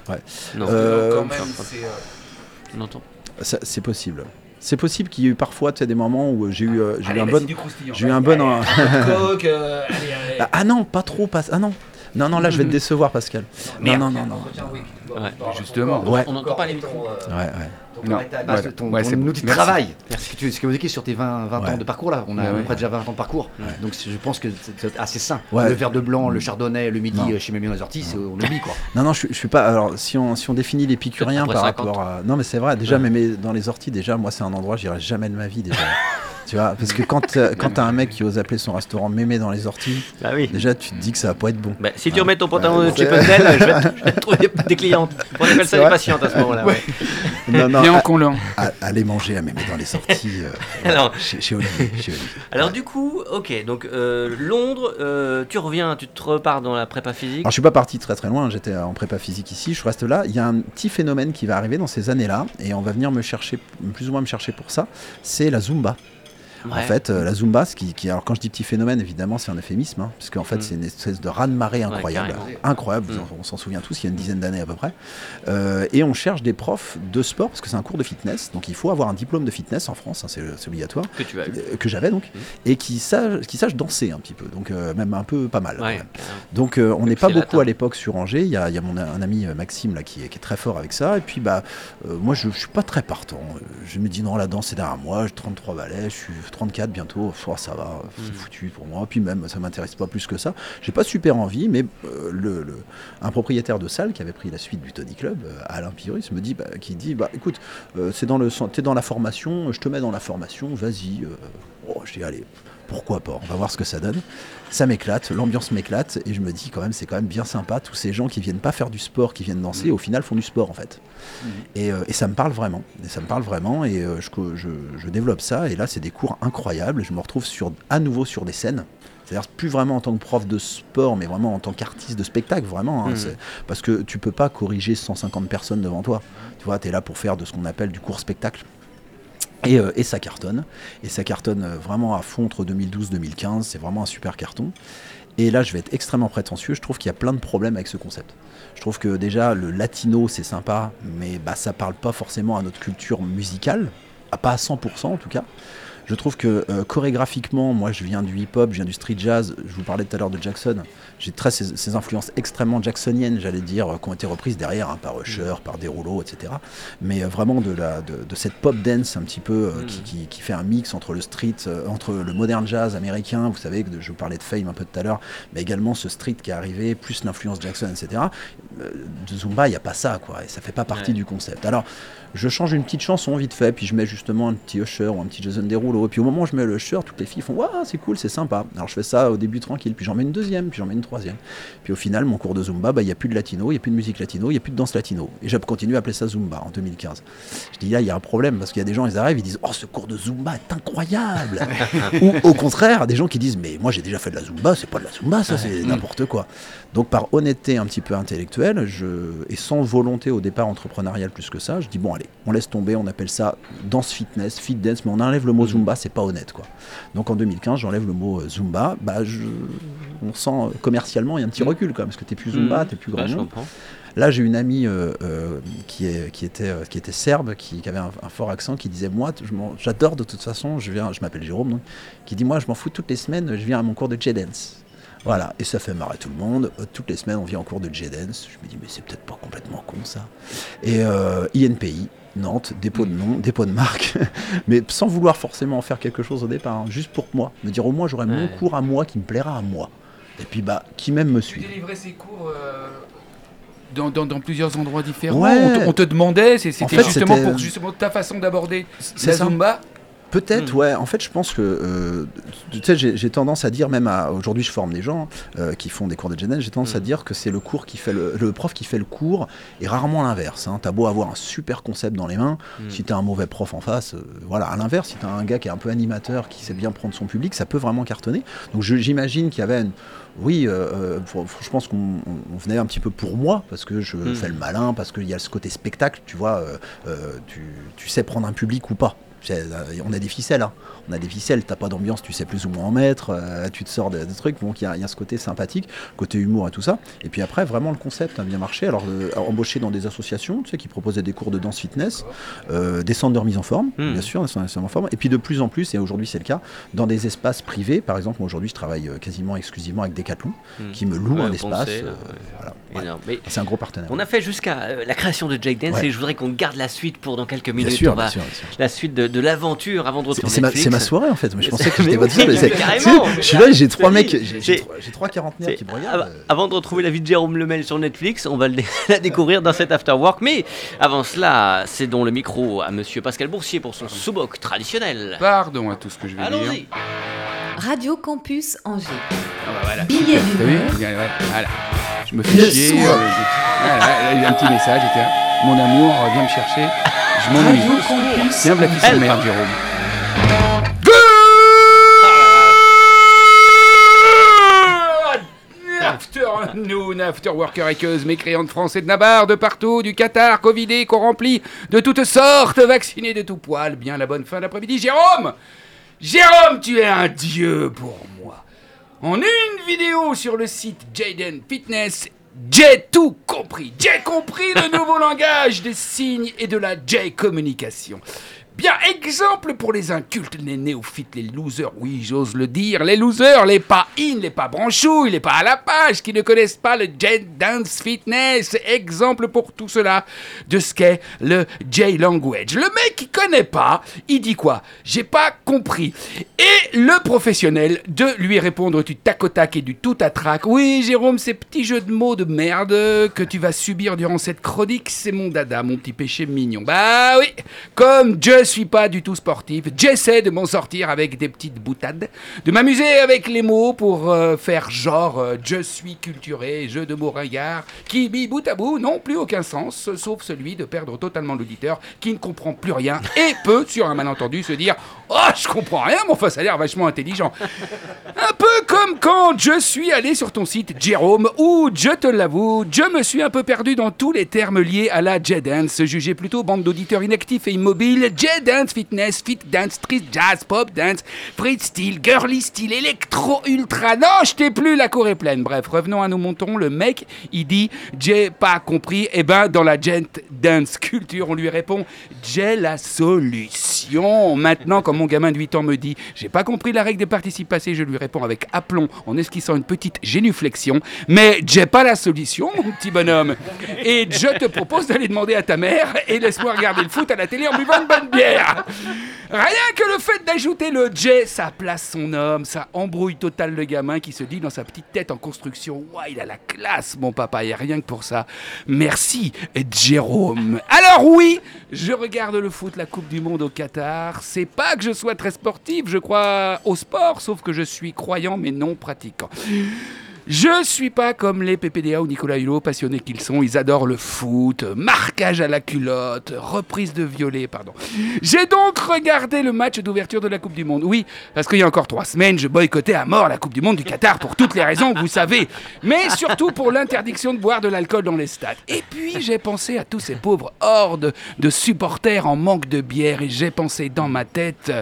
Non, Euh, quand même, c'est. euh, non, non. Ça, c'est possible c'est possible qu'il y ait eu parfois tu sais, des moments où j'ai eu euh, j'ai eu un bon j'ai eu un bon euh, (laughs) euh, ah, ah non pas trop pas ah non non non là je vais te décevoir Pascal non non non non Ouais. Justement. Ouais. On n'entend pas les micros. ouais ouais Non, ta base, voilà. ton, Ouais, outil de Merci. travail. Ce que tu ce que vous écrivez sur tes 20, 20 Ouais. ans de parcours là, on a à peu près déjà 20 ans de parcours. Donc je pense que c'est assez sain. Le verre de blanc, le chardonnay, le midi Non. euh, chez les Orties, c'est- on oublie quoi. (laughs) non non je, suis- je suis pas alors si on si on définit l'épicurien par après 50. rapport à non mais c'est vrai déjà mais dans les orties déjà moi c'est un endroit j'irai jamais de ma vie déjà (laughs) tu vois parce que quand euh, quand t'as un mec qui ose appeler son restaurant mémé dans les orties Bah oui. déjà tu te dis que ça va pas être bon Bah, si tu remets ton pantalon de Pentel, je vais (laughs) te- je vais te trouver des, clientes. On appelle ça des patientes à ce moment-là. ouais. non non aller manger à mémé dans les sorties euh, (laughs) Alors- chez, chez Olivier, chez Olivier. Alors Ouais. du coup, ok, donc euh, Londres, euh, tu reviens, tu te repars dans la prépa physique. Alors je suis pas parti très très loin, j'étais en prépa physique ici, je reste là. Il y a un petit phénomène qui va arriver dans ces années-là, et on va venir me chercher, plus ou moins me chercher pour ça, c'est la Zumba. En fait, euh, la Zumba, ce qui, qui- alors quand je dis petit phénomène, évidemment, c'est un euphémisme, hein, parce qu'en fait, Mm. c'est une espèce de raz-de-marée incroyable, incroyable. Mm. en- on s'en souvient tous, il y a une dizaine d'années à peu près. Euh, et on cherche des profs de sport, parce que c'est un cours de fitness, donc il faut avoir un diplôme de fitness en France, hein, c'est obligatoire, que tu as eu. euh, que j'avais donc, Mm. et qui sache, qui sache danser un petit peu, donc euh, même un peu pas mal. Ouais. Donc on n'est pas beaucoup latin. à l'époque sur Angers. Il y a, il y a mon, un ami Maxime là qui est, qui est très fort avec ça. Et puis bah moi je, je suis pas très partant. Je me dis non la danse c'est derrière moi. J'ai 33 balais, je suis 34 bientôt. Oh, ça va, c'est Mm. foutu pour moi. Puis même ça m'intéresse pas plus que ça. J'ai pas super envie, mais euh, le, le- un propriétaire de salle qui avait pris la suite du Tony Club, euh, Alain Pyrus, me dit bah, qui dit bah écoute euh, c'est dans le sen- t'es dans la formation, je te mets dans la formation, vas-y. Oh, je dis allez pourquoi pas, on va voir ce que ça donne. Ça m'éclate, l'ambiance m'éclate, et je me dis quand même, c'est quand même bien sympa, tous ces gens qui viennent pas faire du sport, qui viennent danser, au final font du sport en fait. Et, euh, et ça me parle vraiment, et ça me parle vraiment, et euh, je, co- je- je développe ça, et là c'est des cours incroyables, et je me retrouve sur, à nouveau sur des scènes. C'est-à-dire plus vraiment en tant que prof de sport, mais vraiment en tant qu'artiste de spectacle, vraiment. hein, c'est- Parce que tu peux pas corriger 150 personnes devant toi. Tu vois, tu es là pour faire de ce qu'on appelle du court spectacle. Et, euh, et ça cartonne. Et ça cartonne euh, vraiment à fond entre 2012-2015. C'est vraiment un super carton. Et là, je vais être extrêmement prétentieux. Je trouve qu'il y a plein de problèmes avec ce concept. Je trouve que déjà, le latino, c'est sympa, mais bah, ça parle pas forcément à notre culture musicale. Ah, Pas à 100% en tout cas. Je trouve que euh, chorégraphiquement, moi je viens du hip-hop, je viens du street jazz. Je vous parlais tout à l'heure de Jackson. J'ai très ces, ces influences extrêmement jacksoniennes, j'allais dire, qui ont été reprises derrière hein, par Usher, par Derulo, etc. Mais euh, vraiment de, la, de, de cette pop dance un petit peu euh, qui, qui- qui fait un mix entre le street, euh, entre le modern jazz américain. Vous savez que je vous parlais de Fame un peu tout à l'heure, mais également ce street qui est arrivé, plus l'influence Jackson, etc. De Zumba, il n'y a pas ça, quoi. Et ça fait pas partie Ouais. du concept. Alors, je change une petite chanson vite fait, puis je mets justement un petit Usher ou un petit Jason Derulo. Et puis au moment où je mets le Usher, toutes les filles font Waouh, c'est cool, c'est sympa. Alors je fais ça au début tranquille, puis j'en mets une deuxième, puis j'en mets une troisième. Puis au final, mon cours de Zumba, bah, il n'y a plus de latino, il n'y a plus de musique latino, il n'y a plus de danse latino. Et j'ai continué à appeler ça Zumba en 2015. Je dis là, il y a un problème, parce qu'il y a des gens, ils arrivent, ils disent Oh, ce cours de Zumba est incroyable (laughs) Ou au contraire, des gens qui disent Mais moi j'ai déjà fait de la Zumba, c'est pas de la Zumba, ça c'est n'importe quoi. Donc par honnêteté un petit peu intellectuelle, je, et sans volonté au départ entrepreneuriale plus que ça, je dis bon allez, on laisse tomber, on appelle ça danse fitness, fit dance, mais on enlève le mot Zumba, c'est pas honnête quoi. Donc en 2015, j'enlève le mot euh, Zumba, bah je, on sent euh, commercialement il y a un petit recul quand même, parce que t'es plus Zumba, t'es plus grand Bah, monde. comprends. Là, j'ai une amie euh, euh, qui, est, qui, était, euh, qui était serbe, qui, qui avait un, un fort accent, qui disait Moi, j'adore de toute façon, je, viens, je m'appelle Jérôme, donc, qui dit Moi, je m'en fous toutes les semaines, je viens à mon cours de J-Dance. Voilà, et ça fait marrer tout le monde. Toutes les semaines, on vient en cours de J-Dance. Je me dis Mais c'est peut-être pas complètement con ça. Et INPI, Nantes, dépôt de nom, dépôt de marque, (laughs) mais sans vouloir forcément en faire quelque chose au départ, hein, juste pour moi. Me dire au moins, j'aurai mon cours à moi qui me plaira à moi. Et puis, bah, qui même me suit. délivrais ces cours euh, dans, dans- dans plusieurs endroits différents. Ouais. On, te, on te demandait, c'était fait, justement pour justement ta façon d'aborder la ça. Zumba. Peut-être, Hmm. ouais. En fait, je pense que, euh, tu sais, j'ai tendance à dire, même à, aujourd'hui, je forme des gens euh, qui font des cours de GNN, j'ai tendance à Hmm. dire que c'est le cours qui fait le, le prof qui fait le cours, et rarement l'inverse. Hein. T'as beau avoir un super concept dans les mains, Hmm. si t'as un mauvais prof en face, euh, voilà. À l'inverse, si t'as un gars qui est un peu animateur, qui sait bien prendre son public, ça peut vraiment cartonner. Donc, j'imagine qu'il y avait une, oui, euh, euh, je pense qu'on on- on venait un petit peu pour moi, parce que je Hmm. fais le malin, parce qu'il y a ce côté spectacle, tu vois, euh, euh, tu, tu sais prendre un public ou pas. Euh, On a des ficelles, hein. on a des ficelles, t'as pas d'ambiance, tu sais plus ou moins en mettre, euh, tu te sors des, trucs, donc il y, a- il y a ce côté sympathique, côté humour et tout ça. Et puis après, vraiment le concept a bien marché. Alors, euh, embauché dans des associations, tu sais, qui proposaient des cours de danse fitness, euh, des centres de remise en forme, Hmm. bien sûr, des centres de remise en forme. Et puis de plus en plus, et aujourd'hui c'est le cas, dans des espaces privés. Par exemple, moi aujourd'hui, je travaille quasiment exclusivement avec Decathlon, Hmm. qui me loue un espace. voilà. Ouais. C'est un gros partenaire. on a fait jusqu'à la création de Jake Dance Ouais. et je voudrais qu'on garde la suite pour dans quelques bien minutes. sûr, on va- bien sûr, bien sûr. La suite de, de l'aventure avant de retourner C'est ma, ma soirée en fait. Mais je pensais que j'étais votre carrément. Je suis là, j'ai trois mecs, j'ai- trois- quarantenaires qui me regardent. euh. Avant de retrouver la vie de Jérôme Lemel sur Netflix, on va le dé- (laughs) la découvrir dans cet After Work. Mais avant cela, c'est donc le micro à monsieur Pascal Boursier pour son sous-boc traditionnel. Pardon à tout ce que je vais dire. Allons-y. Radio Campus Angers. Ah bah voilà. Billet d'humeur. Voilà. Je me fais chier. euh, j'ai- voilà, là, il y a un petit message. Mon amour, euh, viens me chercher. Je m'ennuie. Viens me la merde, Jérôme. Afternoon, after worker équeuse, mécréante français de Navarre, de partout, du Qatar, Covidé, qu'on remplit de toutes sortes, vaccinés de tout poil. Bien la bonne fin d'après-midi. Jérôme Jérôme, tu es un dieu pour moi. En une vidéo sur le site Jaden Fitness, j'ai tout compris. J'ai compris le nouveau (laughs) langage des signes et de la J-communication. Bien, exemple pour les incultes, les néophytes, les losers, oui, j'ose le dire, les losers, les pas in, les pas branchouilles, les pas à la page, qui ne connaissent pas le Jet Dance Fitness. Exemple pour tout cela de ce qu'est le J-Language. Le mec qui connaît pas, il dit quoi? J'ai pas compris. Et le professionnel de lui répondre du tac tac et du tout à trac. Oui, Jérôme, ces petits jeux de mots de merde que tu vas subir durant cette chronique, c'est mon dada, mon petit péché mignon. Bah oui, comme je suis pas du tout sportif, j'essaie de m'en sortir avec des petites boutades, de m'amuser avec les mots pour euh, faire genre euh, je suis culturé, jeu de mots ringard, qui mis bout à bout n'ont plus aucun sens, sauf celui de perdre totalement l'auditeur qui ne comprend plus rien et peut, sur un malentendu, se dire Oh, je comprends rien, mais enfin, ça a l'air vachement intelligent. Un peu comme quand je suis allé sur ton site Jérôme, où, je te l'avoue, je me suis un peu perdu dans tous les termes liés à la J-Dance, jugé plutôt bande d'auditeurs inactifs et immobiles. Dance, fitness, fit dance, street jazz, pop dance, free style, girly style, électro, ultra. Non, je t'ai plus, la cour est pleine. Bref, revenons à nos montons. Le mec, il dit, j'ai pas compris. Eh ben, dans la gent dance culture, on lui répond, j'ai la solution. Maintenant, quand mon gamin de 8 ans me dit, j'ai pas compris la règle des participes passés, je lui réponds avec aplomb en esquissant une petite génuflexion. Mais j'ai pas la solution, mon petit bonhomme. Et je te propose d'aller demander à ta mère et laisse-moi regarder le foot à la télé en buvant une bonne bière. Rien que le fait d'ajouter le J, ça place son homme, ça embrouille total le gamin qui se dit dans sa petite tête en construction Ouah, il a la classe, mon papa, et rien que pour ça. Merci, Jérôme. Alors, oui, je regarde le foot, la Coupe du Monde au Qatar. C'est pas que je sois très sportif, je crois au sport, sauf que je suis croyant mais non pratiquant. Je suis pas comme les PPDA ou Nicolas Hulot, passionnés qu'ils sont. Ils adorent le foot, marquage à la culotte, reprise de violet, pardon. J'ai donc regardé le match d'ouverture de la Coupe du Monde. Oui, parce qu'il y a encore trois semaines, je boycottais à mort la Coupe du Monde du Qatar pour toutes les raisons que vous savez. Mais surtout pour l'interdiction de boire de l'alcool dans les stades. Et puis j'ai pensé à tous ces pauvres hordes de supporters en manque de bière et j'ai pensé dans ma tête.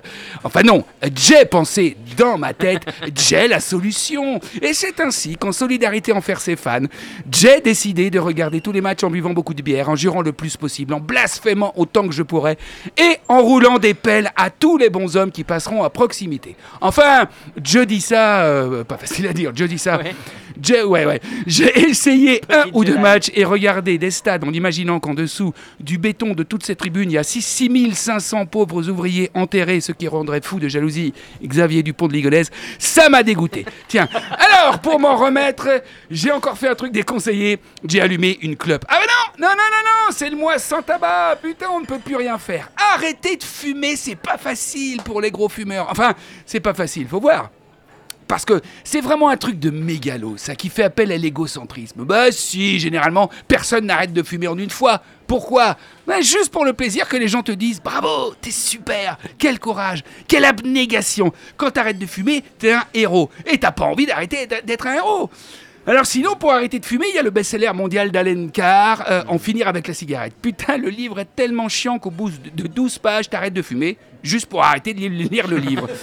Enfin non, j'ai pensé dans ma tête, j'ai la solution. Et c'est ainsi qu'en solidarité envers ses fans, j'ai décidé de regarder tous les matchs en buvant beaucoup de bière, en jurant le plus possible, en blasphémant autant que je pourrais et en roulant des pelles à tous les bons hommes qui passeront à proximité. Enfin, je dis ça, euh, pas facile à dire, je dis ça. Ouais. J'ai ouais, ouais. J'ai essayé un ou deux matchs et regardé des stades en imaginant qu'en dessous du béton de toutes ces tribunes, il y a 6 6500 pauvres ouvriers enterrés, ce qui rendrait fou de jalousie Xavier Dupont de Ligonnès. Ça m'a dégoûté. Tiens, alors pour m'en remettre, j'ai encore fait un truc déconseillé. J'ai allumé une clope. Ah mais non, non, non, non, non, c'est le mois sans tabac. Putain, on ne peut plus rien faire. Arrêtez de fumer, c'est pas facile pour les gros fumeurs. Enfin, c'est pas facile, faut voir. Parce que c'est vraiment un truc de mégalo, ça, qui fait appel à l'égocentrisme. Bah si, généralement, personne n'arrête de fumer en une fois. Pourquoi? Bah, Juste pour le plaisir que les gens te disent Bravo, t'es super, quel courage, quelle abnégation. Quand t'arrêtes de fumer, t'es un héros. Et t'as pas envie d'arrêter d'être un héros. Alors sinon, pour arrêter de fumer, il y a le best-seller mondial d'Alain Carr, euh, En finir avec la cigarette. Putain, le livre est tellement chiant qu'au bout de de 12 pages, t'arrêtes de fumer, juste pour arrêter de li- lire le livre. (laughs)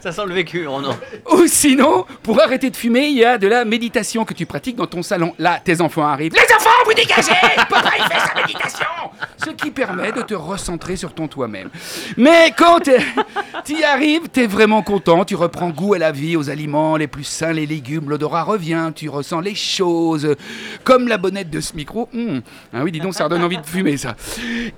(laughs) Ça sent le vécu, oh non. Ou sinon, pour arrêter de fumer, il y a de la méditation que tu pratiques dans ton salon. Là, tes enfants arrivent. Les enfants, vous dégagez Papa, il fait sa méditation Ce qui permet de te recentrer sur ton toi-même. Mais quand tu (laughs) y arrives, t'es vraiment content, tu reprends goût à la vie, aux aliments les plus sains, les légumes, l'odorat revient, tu ressens les choses. Comme la bonnette de ce micro. Hum. Ah oui, dis donc, ça redonne envie de fumer, ça.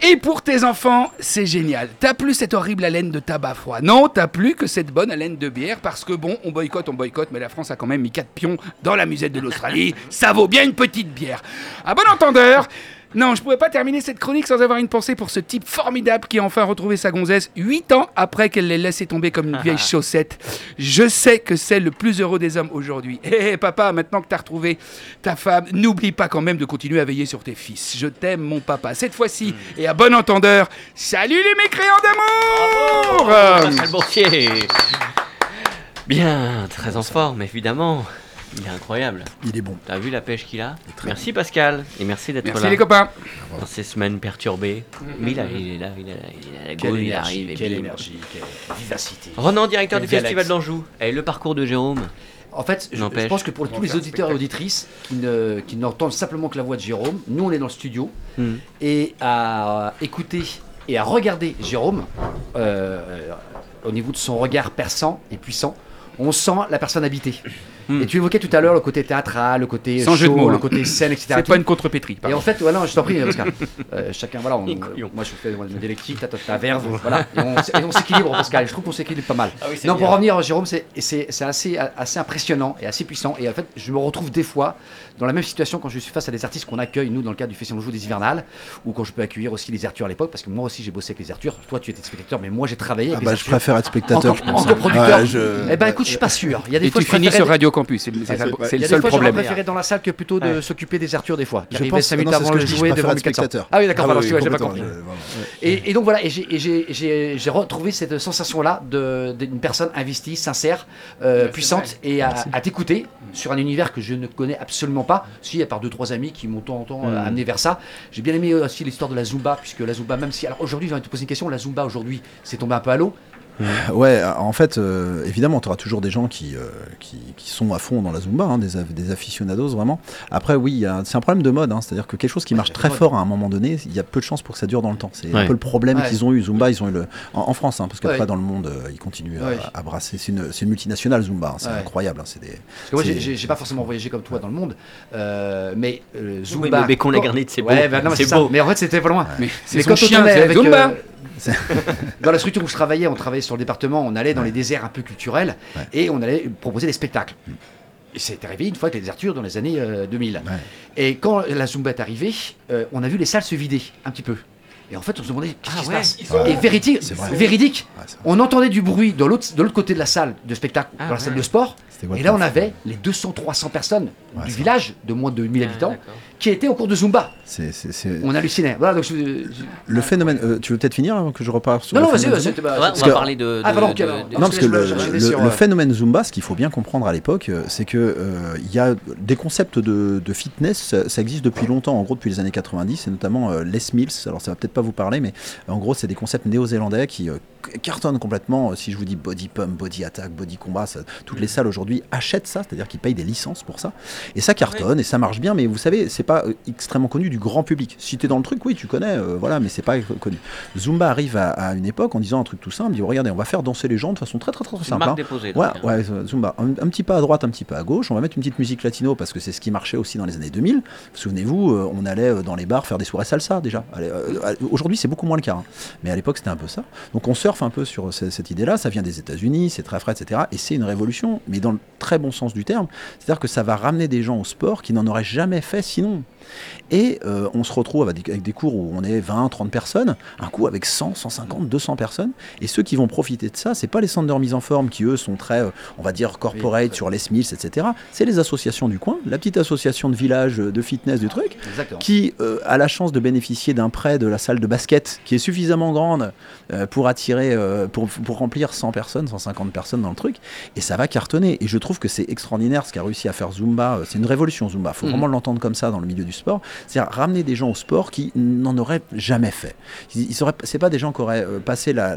Et pour tes enfants, c'est génial. T'as plus cette horrible haleine de tabac froid. Non, t'as plus que cette bonne haleine de bière parce que bon, on boycotte, on boycotte, mais la France a quand même mis 4 pions dans la musette de l'Australie. Ça vaut bien une petite bière. À bon entendeur. Non, je pouvais pas terminer cette chronique sans avoir une pensée pour ce type formidable qui a enfin retrouvé sa gonzesse 8 ans après qu'elle l'ait laissé tomber comme une vieille (laughs) chaussette. Je sais que c'est le plus heureux des hommes aujourd'hui. Hé papa, maintenant que t'as retrouvé ta femme, n'oublie pas quand même de continuer à veiller sur tes fils. Je t'aime mon papa. Cette fois-ci, et à bon entendeur, salut les mécréants d'amour. Bien, très en forme, évidemment. Il est incroyable. Il est bon. T'as vu la pèche qu'il a Merci Pascal, et merci d'être Merci là les copains. dans ces semaines perturbées. Mais là, il est là, il est là, il a la Quelle il énergie, arrive et quelle bim. énergie, quelle vivacité. Ronan, directeur du Festival d'Anjou. Et le parcours de Jérôme En fait, je, je pense que pour tous les auditeurs et auditrices qui ne- qui n'entendent simplement que la voix de Jérôme, nous on est dans le studio Hmm. et à écouter et à regarder Jérôme euh, au niveau de son regard perçant et puissant, on sent la personne habitée. Hmm. Et tu évoquais tout à l'heure le côté théâtral, le côté Sans jeu de show, mots, le hein. côté scène, etc. C'est pas une contrepétrie. Et pardon. en fait, voilà, je t'en prie, Pascal. (laughs) Euh, chacun, voilà, on- moi je fais mon dialectique, t'as ta verve, voilà. Et on, et on s'équilibre, Pascal. Je trouve qu'on s'équilibre pas mal. Ah oui, non, bien. pour revenir, Jérôme, c'est c'est- c'est assez, assez impressionnant et assez puissant. Et en fait, je me retrouve des fois dans la même situation quand je suis face à des artistes qu'on accueille, nous, dans le cadre du Festival de Joue des Hivernales, ou quand je peux accueillir aussi les Arthur à l'époque, parce que moi aussi j'ai bossé avec les Arthur. Toi, tu étais spectateur, mais moi j'ai travaillé Ah avec bah, les je Arthur. préfère être spectateur, En, je en pense. coproducteur. Ouais, je- Eh ben écoute, je suis pas sûr. Il y a des Et fois, tu je finis sur Radio campus. C'est le- c'est ça le- c'est- c'est Il y le a des seul problème. préféré être dans la salle que plutôt de Ouais. s'occuper des Arthur des fois. Je pense cinq non, minutes c'est avant que le préfère devant être 1400. spectateur. Ah oui, d'accord, Ah pardon, j'ai pas compris. Et, donc voilà, et j'ai- et j'ai- j'ai j'ai retrouvé cette sensation-là de- d'une personne investie, sincère, euh, puissante et à t'écouter sur un univers que je ne connais absolument pas. Si, à part deux trois amis qui m'ont de temps en temps euh, Mm. amené vers ça. J'ai bien aimé aussi l'histoire de la Zumba, puisque la Zumba, même si alors aujourd'hui, j'ai envie de te poser une question, la Zumba aujourd'hui, c'est tombé un peu à l'eau. Ouais, en fait, euh, évidemment, tu auras toujours des gens qui, euh, qui, qui sont à fond dans la Zumba, hein, des, des aficionados vraiment. Après, oui, c'est un problème de mode, hein, c'est-à-dire que quelque chose qui marche la très fort à un moment donné, il y a peu de chances pour que ça dure dans le temps. C'est un peu le problème Ouais. qu'ils ont eu. Zumba, ils ont eu le. En, en France, hein, parce qu'après, Ouais. dans le monde, euh, ils continuent à, Ouais. à brasser. C'est une, c'est une multinationale, Zumba, hein, c'est Ouais. incroyable. hein, c'est des... Moi, j'ai- pas forcément voyagé comme toi dans le monde, euh, mais euh, Zumba. Oui, mais Bécon les quand- Garnites, c'est beau. Ouais, bah non, mais C'est ça. beau. Mais en fait, c'était pas loin. Mais c'est Mais son quand chien, avec, Zumba. (laughs) dans la structure où je travaillais, on travaillait sur le département, on allait dans les déserts un peu culturels Ouais. et on allait proposer des spectacles. Et c'est arrivé une fois avec les Arthur dans les années euh, 2000. Ouais. Et quand la Zumba est arrivée, euh, on a vu les salles se vider un petit peu. Et en fait, on se demandait qu'est-ce Ah qui ouais. se passe. Et véridique, C'est vrai. véridique, Ouais, on entendait du bruit de l'autre de l'autre côté de la salle de spectacle, Ah dans la ouais. salle de sport. Et là, on avait les 200-300 personnes Ouais, du village de moins de 1000 Ah, habitants d'accord. Qui étaient au cours de Zumba. C'est- c'est- c'est- On hallucinait. Voilà, donc je- je- Le phénomène. euh, tu veux peut-être finir avant que je reparte sur Non, le non, vas-y, c'était- bah, Ouais, on va que- parler de. de- Ah, pardon, de- de- Non, parce que le, me- j'enchaînais le- sur, le euh, phénomène Zumba, ce qu'il faut bien comprendre à l'époque, euh, c'est que euh, il y a des concepts de, de fitness, ça, existe depuis longtemps, en gros depuis les années 90, et notamment euh, Les Mills. Alors ça va peut-être pas vous parler, mais en gros c'est des concepts néo-zélandais qui euh, cartonnent complètement. Si je vous dis body pump, body attack, body combat, ça- toutes les salles aujourd'hui achètent ça, c'est-à-dire qu'ils payent des licences pour ça, et ça cartonne et ça marche bien. Mais vous savez, c'est pas euh, extrêmement connu du grand public. Si tu es dans le truc, oui, tu connais, euh, voilà, mais c'est pas connu. Zumba arrive à, à une époque en disant un truc tout simple, il dit regardez, on va faire danser les gens de façon très très très, très simple. hein. déposée. Ouais, euh, Zumba. Un, un petit pas à droite, un petit pas à gauche. On va mettre une petite musique latino parce que c'est ce qui marchait aussi dans les années 2000. Souvenez-vous, euh, on allait dans les bars faire des soirées salsa déjà. Euh, Aujourd'hui, c'est beaucoup moins le cas. hein. Mais à l'époque, c'était un peu ça. Donc on surfe un peu sur ce- cette idée-là. Ça vient des États-Unis, c'est très frais, etc. Et c'est une révolution, mais dans le très bon sens du terme. C'est-à-dire que ça va ramener des gens au sport qui n'en auraient jamais fait sinon. Amen. Et euh, on se retrouve avec des, avec des cours où on est 20, 30 personnes, un coup avec 100, 150, 200 personnes. Et ceux qui vont profiter de ça, c'est pas les centres de remise en forme qui, eux, sont très, euh, on va dire, corporate sur les Smiths, etc. C'est les associations du coin, la petite association de village euh, de fitness du truc, Exactement. qui euh, a la chance de bénéficier d'un prêt de la salle de basket qui est suffisamment grande euh, pour attirer, pour, pour remplir 100 personnes, 150 personnes dans le truc, et ça va cartonner. Et je trouve que c'est extraordinaire ce qu'a réussi à faire Zumba. C'est une révolution Zumba. Faut Mhm. vraiment l'entendre comme ça dans le milieu du sport. C'est-à-dire ramener des gens au sport qui n'en auraient jamais fait. Ils, ils auraient- c'est pas des gens qui auraient euh, passé la,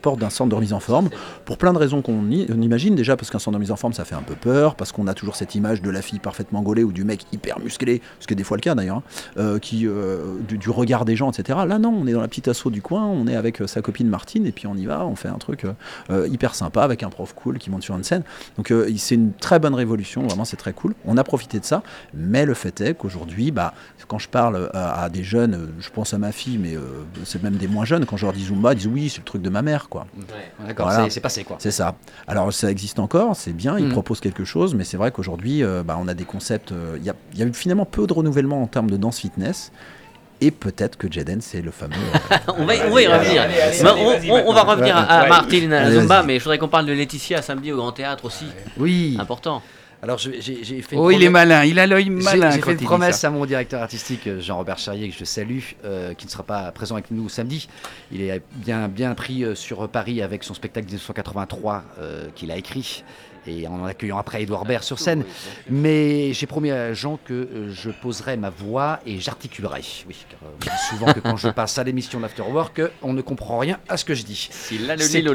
porte d'un centre de remise en forme pour plein de raisons qu'on imagine. Déjà parce qu'un centre de remise en forme ça fait un peu peur parce qu'on a toujours cette image de la fille parfaitement gaulée ou du mec hyper musclé ce qui est des fois le cas d'ailleurs hein, euh, euh, du, regard des gens etc là non on est dans la petite asso du coin on est avec sa copine Martine et puis on y va on fait un truc hyper sympa avec un prof cool qui monte sur une scène. Donc c'est une très bonne révolution vraiment c'est très cool. On a profité de ça mais le fait est qu'aujourd'hui bah quand je parle à, à des jeunes euh, je pense à ma fille mais euh, c'est même des moins jeunes quand je leur dis Zumba ils disent oui c'est le truc de ma mère quoi Ouais. D'accord, Voilà. c'est- passé quoi. c'est ça. Alors ça existe encore, c'est bien, ils Mhm. proposent quelque chose, mais c'est vrai qu'aujourd'hui, euh, bah, on a des concepts. euh, Il y, a, il y a eu finalement peu de renouvellement en termes de danse fitness. Et peut-être que Jaden, c'est le fameux. euh, On (laughs) va, on va y revenir. allez, allez, Mais allez, on, vas-y, on- on va revenir à, à Ouais. Martine, à Zumba, mais je voudrais qu'on parle de Laetitia samedi au Grand Théâtre aussi. Oui. Important. Alors j'ai fait. une Oh, il est malin, il a l'œil malin. j'ai fait une promesse à mon directeur artistique euh, Jean-Robert Charrier que je salue, euh, qui ne sera pas présent avec nous samedi. Il est bien bien pris euh, sur Paris avec son spectacle 1983 euh, qu'il a écrit et en accueillant après Édouard Baird sur scène. Mais j'ai promis à Jean que euh, je poserai ma voix et j'articulerai. Oui, car euh, on dit souvent que quand je passe à l'émission d'Afterwork, on ne comprend rien à ce que je dis.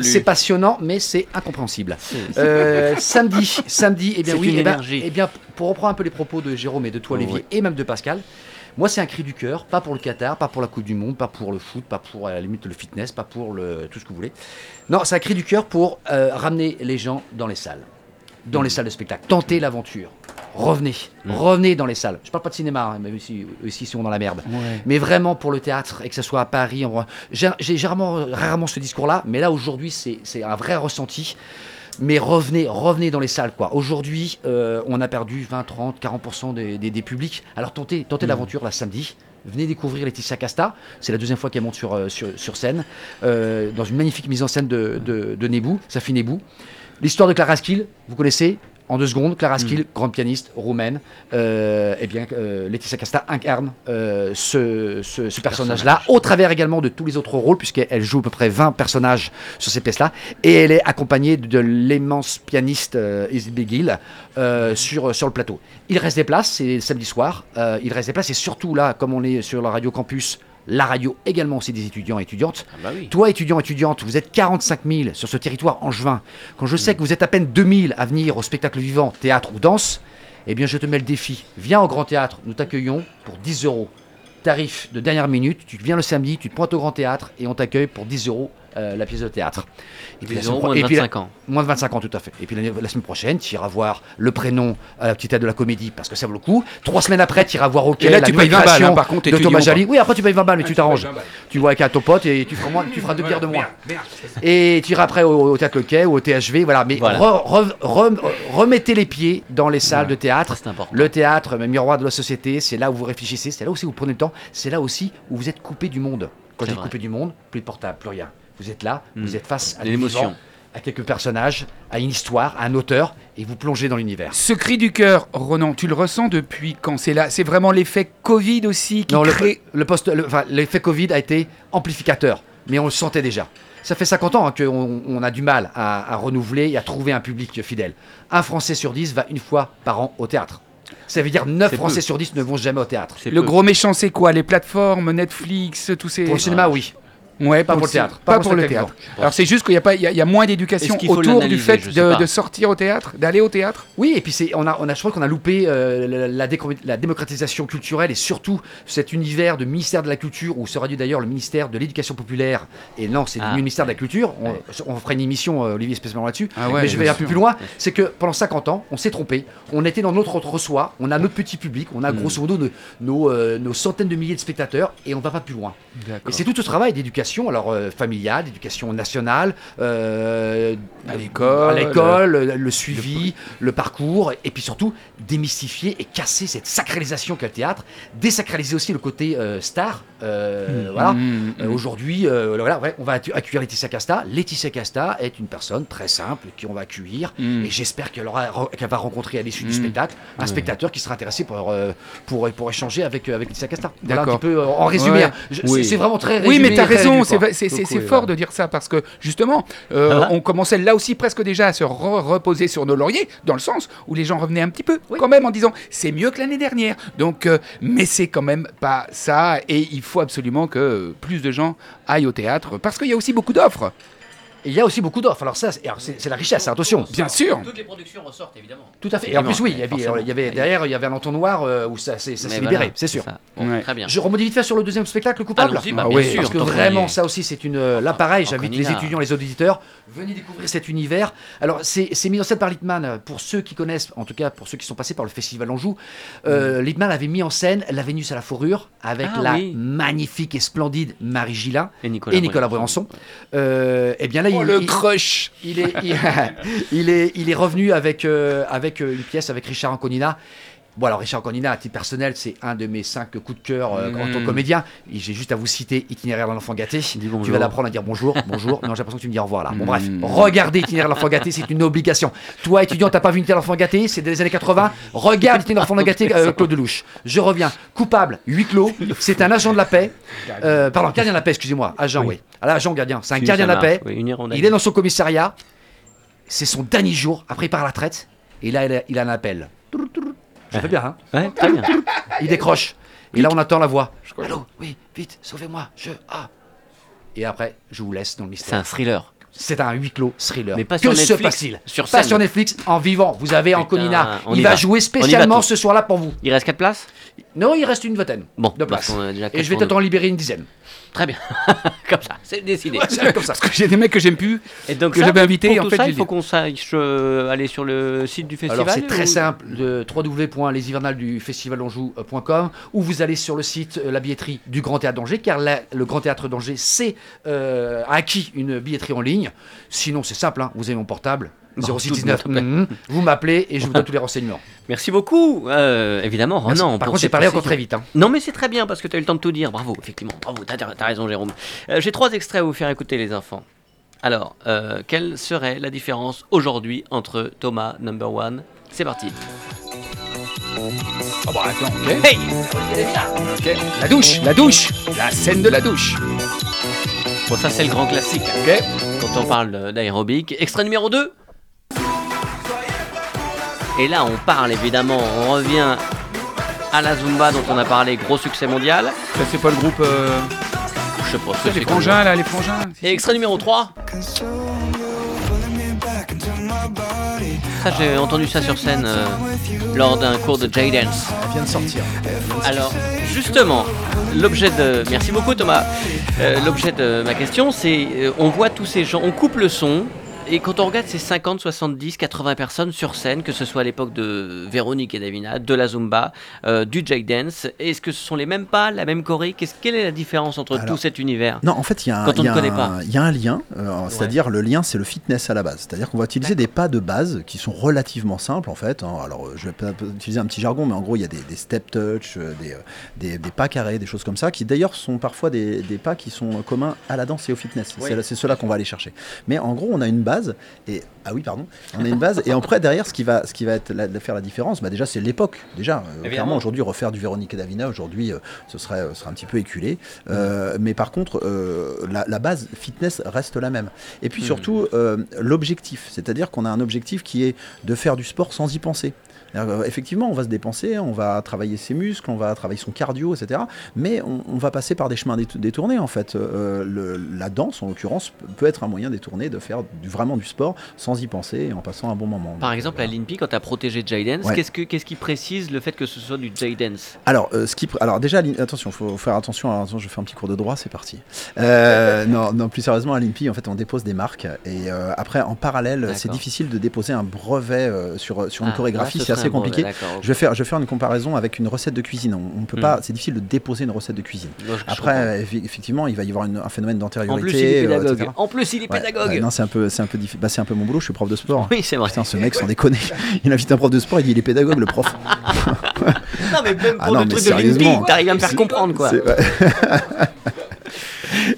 C'est passionnant, mais c'est incompréhensible. Euh, samedi, samedi, et bien oui, eh énergie. eh bien, pour reprendre un peu les propos de Jérôme et de toi, Oh, Olivier, oui. et même de Pascal, moi c'est un cri du cœur, pas pour le Qatar, pas pour la Coupe du Monde, pas pour le foot, pas pour à la limite le fitness, pas pour le, tout ce que vous voulez. Non, c'est un cri du cœur pour euh, ramener les gens dans les salles, dans Mm. les salles de spectacle, tenter l'aventure. Revenez, revenez dans les salles. Je parle pas de cinéma, hein, même si ils sont dans la merde. Mais vraiment pour le théâtre, et que ce soit à Paris, en- j'ai rarement, rarement ce discours-là, mais là aujourd'hui c'est un vrai ressenti. Mais revenez, revenez dans les salles quoi. Aujourd'hui, euh, on a perdu 20, 30, 40% des, des- des publics. Alors tentez, tentez l'aventure là samedi. Venez découvrir Laetitia Casta. C'est la deuxième fois qu'elle monte sur, euh, sur, sur scène, euh, dans une magnifique mise en scène de, de, de Nebou, Safi Nebou. L'histoire de Clara Skill, vous connaissez En deux secondes, Clara Skill, grande pianiste roumaine, euh, eh bien, euh, Laetitia Casta incarne euh, ce, ce- ce personnage-là, au travers également de tous les autres rôles, puisqu'elle joue à peu près 20 personnages sur ces pièces-là, et elle est accompagnée de l'immense pianiste euh, Izzy Beguil euh, sur, sur le plateau. Il reste des places, c'est samedi soir, il reste des places, et surtout là, comme on est sur la radio campus, la radio également aussi des étudiants et étudiantes, Ah bah oui. toi, étudiant, étudiante, vous êtes 45 000 sur ce territoire angevin. Quand je sais que vous êtes à peine 2000 à venir au spectacle vivant, théâtre ou danse, eh bien, je te mets le défi. Viens au Grand Théâtre, nous t'accueillons pour 10 euros. Tarif de dernière minute, tu viens le samedi, tu te pointes au Grand Théâtre et on t'accueille pour 10 euros euh, la pièce de théâtre. Et la semaine pro- moins de et puis la- 25 ans. Moins de 25 ans, tout à fait. Et puis la semaine prochaine, tu iras voir le prénom à la petite tête de la comédie parce que ça vaut le coup. Trois semaines après, tu iras voir OK, Et là, la tu payes 20 balles, hein, par contre, de Thomas quoi. Jali. Oui, après tu payes 20 balles, mais tu tu t'arranges. 20 balles. Tu vois avec un pote et tu feras, moins, tu feras deux bières de moins. Et tu iras après au, au théâtre Le Quai ou au THV, voilà. Mais Voilà. re- re- re- remettez les pieds dans les salles de théâtre. Le théâtre, le miroir de la société, c'est là où vous réfléchissez, c'est là aussi où vous prenez le temps, c'est là aussi où vous êtes coupé du monde. Quand j'ai coupé du monde, plus de portable, plus rien. Vous êtes là, vous êtes face à L'émotion. à quelques personnages, à une histoire, à un auteur, et vous plongez dans l'univers. Ce cri du cœur, Ronan, tu le ressens depuis quand? C'est là C'est vraiment l'effet Covid aussi qui Non, le, crée. le post, le- enfin, l'effet Covid a été amplificateur, mais on le sentait déjà. Ça fait 50 ans hein, qu'on on a du mal à, à renouveler et à trouver un public fidèle. Un Français sur 10 va une fois par an au théâtre. Ça veut dire 9 C'est Français peu. sur 10 ne vont jamais au théâtre. C'est Le peu. gros méchant, c'est quoi? Les plateformes, Netflix, tous ces. Pour le cinéma, oui. Ouais, Pas pour le théâtre. Pas, Pas pour pour le théâtre. Alors c'est juste qu'il y a pas, il y a, il y a moins d'éducation autour du fait de, sortir au théâtre, d'aller au théâtre? Oui, et puis c'est, on a, on a, je crois qu'on a loupé euh, la, la la démocratisation culturelle et surtout cet univers de ministère de la culture où sera dû d'ailleurs le ministère de l'éducation populaire. Et non, c'est Ah, devenu le ministère de la culture. On, Ouais. on fera une émission, euh, Olivier, spécialement là-dessus. Ah ouais, mais je vais bien un peu sûr. plus loin. C'est que pendant 50 ans, on s'est trompé. On était dans notre entre-soi. On a notre petit public. On a Mm. grosso modo nos, nos, euh, nos centaines de milliers de spectateurs et on va pas plus loin. Et c'est tout ce travail d'éducation, alors euh, familiale, d'éducation nationale, euh, À l'école, le, le suivi, le parcours, et puis surtout démystifier et casser cette sacralisation qu'a le théâtre, désacraliser aussi le côté euh, star. euh, Voilà. Mmh, Euh, Aujourd'hui, voilà, ouais, on va accu- accueillir Laetitia Casta. Laetitia Casta est une personne très simple qui on va accueillir. Mm. Et j'espère qu'elle aura- qu'elle va rencontrer à l'issue du Mm. spectacle un spectateur qui sera intéressé pour, pour, pour échanger avec, avec Laetitia Casta. Voilà un D'accord. petit peu en résumé. Ouais. hein. Oui. c'est- vraiment très Oui, résumé, mais t'as raison, c'est fort de dire ça parce que justement, euh, Ah. on commençait là aussi presque déjà à se re- reposer sur nos lauriers, dans le sens où les gens revenaient un petit peu Oui. quand même en disant c'est mieux que l'année dernière. Donc, euh, mais c'est quand même pas ça et il faut absolument que plus de gens aillent au théâtre parce qu'il y a aussi beaucoup d'offres. Et il y a aussi beaucoup d'offres. Alors ça, c'est alors c'est- c'est la richesse, attention. Bien sûr. Toutes les productions ressortent évidemment. Tout à fait. Et en plus, oui, il y avait, Forcément. il y avait derrière, il y avait un entonnoir euh, où ça, s'est- libéré, voilà, c'est sûr. ça. Bon, Ouais. Très bien. Je rebondis vite fait sur le deuxième spectacle, le coupable. Allons-y, bah, Ah bien oui, sûr. Parce que vraiment, ça aussi, c'est une. euh, Là, pareil, j'invite les étudiants, les auditeurs, venez découvrir cet univers. Alors, c'est c'est mis en scène par Littman. Pour ceux qui connaissent, en tout cas pour ceux qui sont passés par le Festival Anjou, euh, Littman avait mis en scène La Vénus à la fourrure avec Ah la oui. magnifique et splendide Marie Gillin Et Nicolas, et Nicolas. Euh, eh bien là, Oh, le il- crush. il est, il, (laughs) il est, il est revenu avec, euh, avec euh, une pièce avec Richard Anconina. Bon, alors Richard Anconina, à titre personnel, c'est un de mes cinq coups de cœur euh, en tant que Mm. comédien. Et J'ai juste à vous citer Itinéraire de l'enfant gâté. Dis bonjour. Tu vas l'apprendre à dire bonjour, bonjour. Non, j'ai l'impression que tu me dis au revoir là. Bon, bref, Mm. regardez Itinéraire de l'enfant gâté, c'est une obligation. Toi, étudiant, t'as pas vu Itinéraire de l'enfant gâté, c'est des années 80. Regarde Itinéraire de l'enfant gâté, euh, Claude Lelouch. Je reviens. Coupable, huis clos. C'est un agent de la paix. Euh, pardon, gardien de la paix, excusez-moi. Agent, oui. Oui. Ah là, agent ou gardien. C'est un gardien de la paix. Oui. Il est dans son commissariat. C'est son dernier jour. Après, il part à la traite. Et là, il a, il a un appel. Je fais bien, hein Ouais, très bien. Il décroche. Et là, on entend la voix. Allô? Oui, vite, sauvez-moi. Je. Ah. Et après, je vous laisse dans le C'est mystère. un thriller. C'est un huis clos thriller. Mais pas que sur se Netflix, passe-t-il? sur Pas scène. sur Netflix, en vivant. Vous avez Putain, Anconina. on Il va va. jouer spécialement tous. ce soir-là pour vous. Il reste 4 places? Non, il reste une vingtaine Bon, de parce places. qu'on a déjà Et quatre je vais pour peut-être nous. en libérer une dizaine. Très bien. (laughs) Comme ça, c'est décidé. C'est comme ça. Parce que j'ai des mecs que j'aime plus. Et donc que j'avais invité, pour en tout fait, ça, il faut qu'on sache euh, aller sur le site du festival. Alors c'est très ou- simple, de www.leshivernales du festivalanjou.com ou vous allez sur le site euh, la billetterie du Grand Théâtre d'Angers car la- le Grand Théâtre d'Angers c'est euh, a acquis une billetterie en ligne. Sinon c'est simple, hein, vous avez mon portable. Bon, 0619, tout de même. mhm, vous m'appelez et je vous donne tous les renseignements. Merci beaucoup. Euh, évidemment, Merci. Ronan. Par contre j'ai parlé encore très vite. hein. Non, mais c'est très bien parce que tu as eu le temps de tout dire. Bravo, effectivement. Bravo, t'as as raison, Jérôme. Euh, J'ai trois extraits à vous faire écouter, les enfants. Alors, euh, quelle serait la différence aujourd'hui entre Thomas Number One? C'est parti. Ah bah attends, ok. Hey. La douche, la douche, la scène de la douche. Bon, ça c'est le grand classique Ok. quand on parle d'aérobic. Extrait numéro 2. Et là, on parle évidemment, on revient à la Zumba dont on a parlé, gros succès mondial. Ça c'est pas le groupe. euh, Je sais pas, ça, c'est les frangins là, les frangins. Et extrait numéro 3. Ça, j'ai entendu ça sur scène euh, lors d'un cours de J-Dance. Elle vient de sortir. Alors, justement, l'objet de. Merci beaucoup, Thomas. Euh, l'objet de ma question, c'est on voit tous ces gens, on coupe le son. Et quand on regarde ces 50, 70, 80 personnes sur scène, que ce soit à l'époque de Véronique et Davina, de la Zumba, euh, du J-Dance, est-ce que ce sont les mêmes pas, la même choré? Qu'est-ce- Quelle est la différence entre Alors, tout cet univers? Non, en fait, il y y a un- pas. il y a un lien, euh, c'est-à-dire le lien, c'est le fitness à la base. C'est-à-dire qu'on va utiliser des pas de base qui sont relativement simples en fait. hein. Alors, euh, je vais pas utiliser un petit jargon, mais en gros, il y a des, des step touch, euh, des, euh, des, des pas carrés, des choses comme ça, qui d'ailleurs sont parfois des, pas qui sont communs à la danse et au fitness. Oui. C'est cela qu'on va aller chercher. Mais en gros, on a une base et ah oui, pardon, on a une base et après derrière, ce qui va, ce qui va être la, faire la différence, bah déjà, c'est l'époque. Déjà, euh, clairement, aujourd'hui, refaire du Véronique et Davina, aujourd'hui, euh, ce serait, euh, ce serait un petit peu éculé. Mais par contre, la, la base fitness reste la même. Et puis Mm. surtout, l'objectif, c'est-à-dire qu'on a un objectif qui est de faire du sport sans y penser. Euh, Effectivement, on va se dépenser, on va travailler ses muscles, on va travailler son cardio, etc. Mais on, on va passer par des chemins détou- détournés, en fait. Euh, le- la danse, en l'occurrence, peut être un moyen détourné de faire du, vraiment du sport sans y penser et en passant un bon moment. Par exemple, euh, à l'INPI, quand tu as protégé J-Dance, Ouais. qu'est-ce, que, qu'est-ce qui précise le fait que ce soit du J-Dance Alors, euh, ce qui, alors déjà, attention, faut faire attention. Alors, attention, je fais un petit cours de droit, c'est parti. Euh, non, non, plus sérieusement, à l'INPI, en fait, on dépose des marques et euh, après, en parallèle, c'est difficile de déposer un brevet euh, sur sur une Ah, chorégraphie. là, C'est assez compliqué. Je vais faire, je vais faire une comparaison avec une recette de cuisine. On, on peut Hmm. pas, c'est difficile de déposer une recette de cuisine. Non. Après, effectivement, il va y avoir une- un phénomène en d'antériorité. plus, il est euh, pédagogue. en plus, il est pédagogue. ouais, non, c'est un peu, c'est un peu. Bah, c'est un peu mon boulot. Je suis prof de sport. Oui, c'est vrai. Putain, ce mec, sans déconner, (laughs) il invite un prof de sport, il dit il est pédagogue, le prof. (laughs) Non, mais même Ah pour non, le truc de t'arrives à me faire comprendre, quoi. (laughs)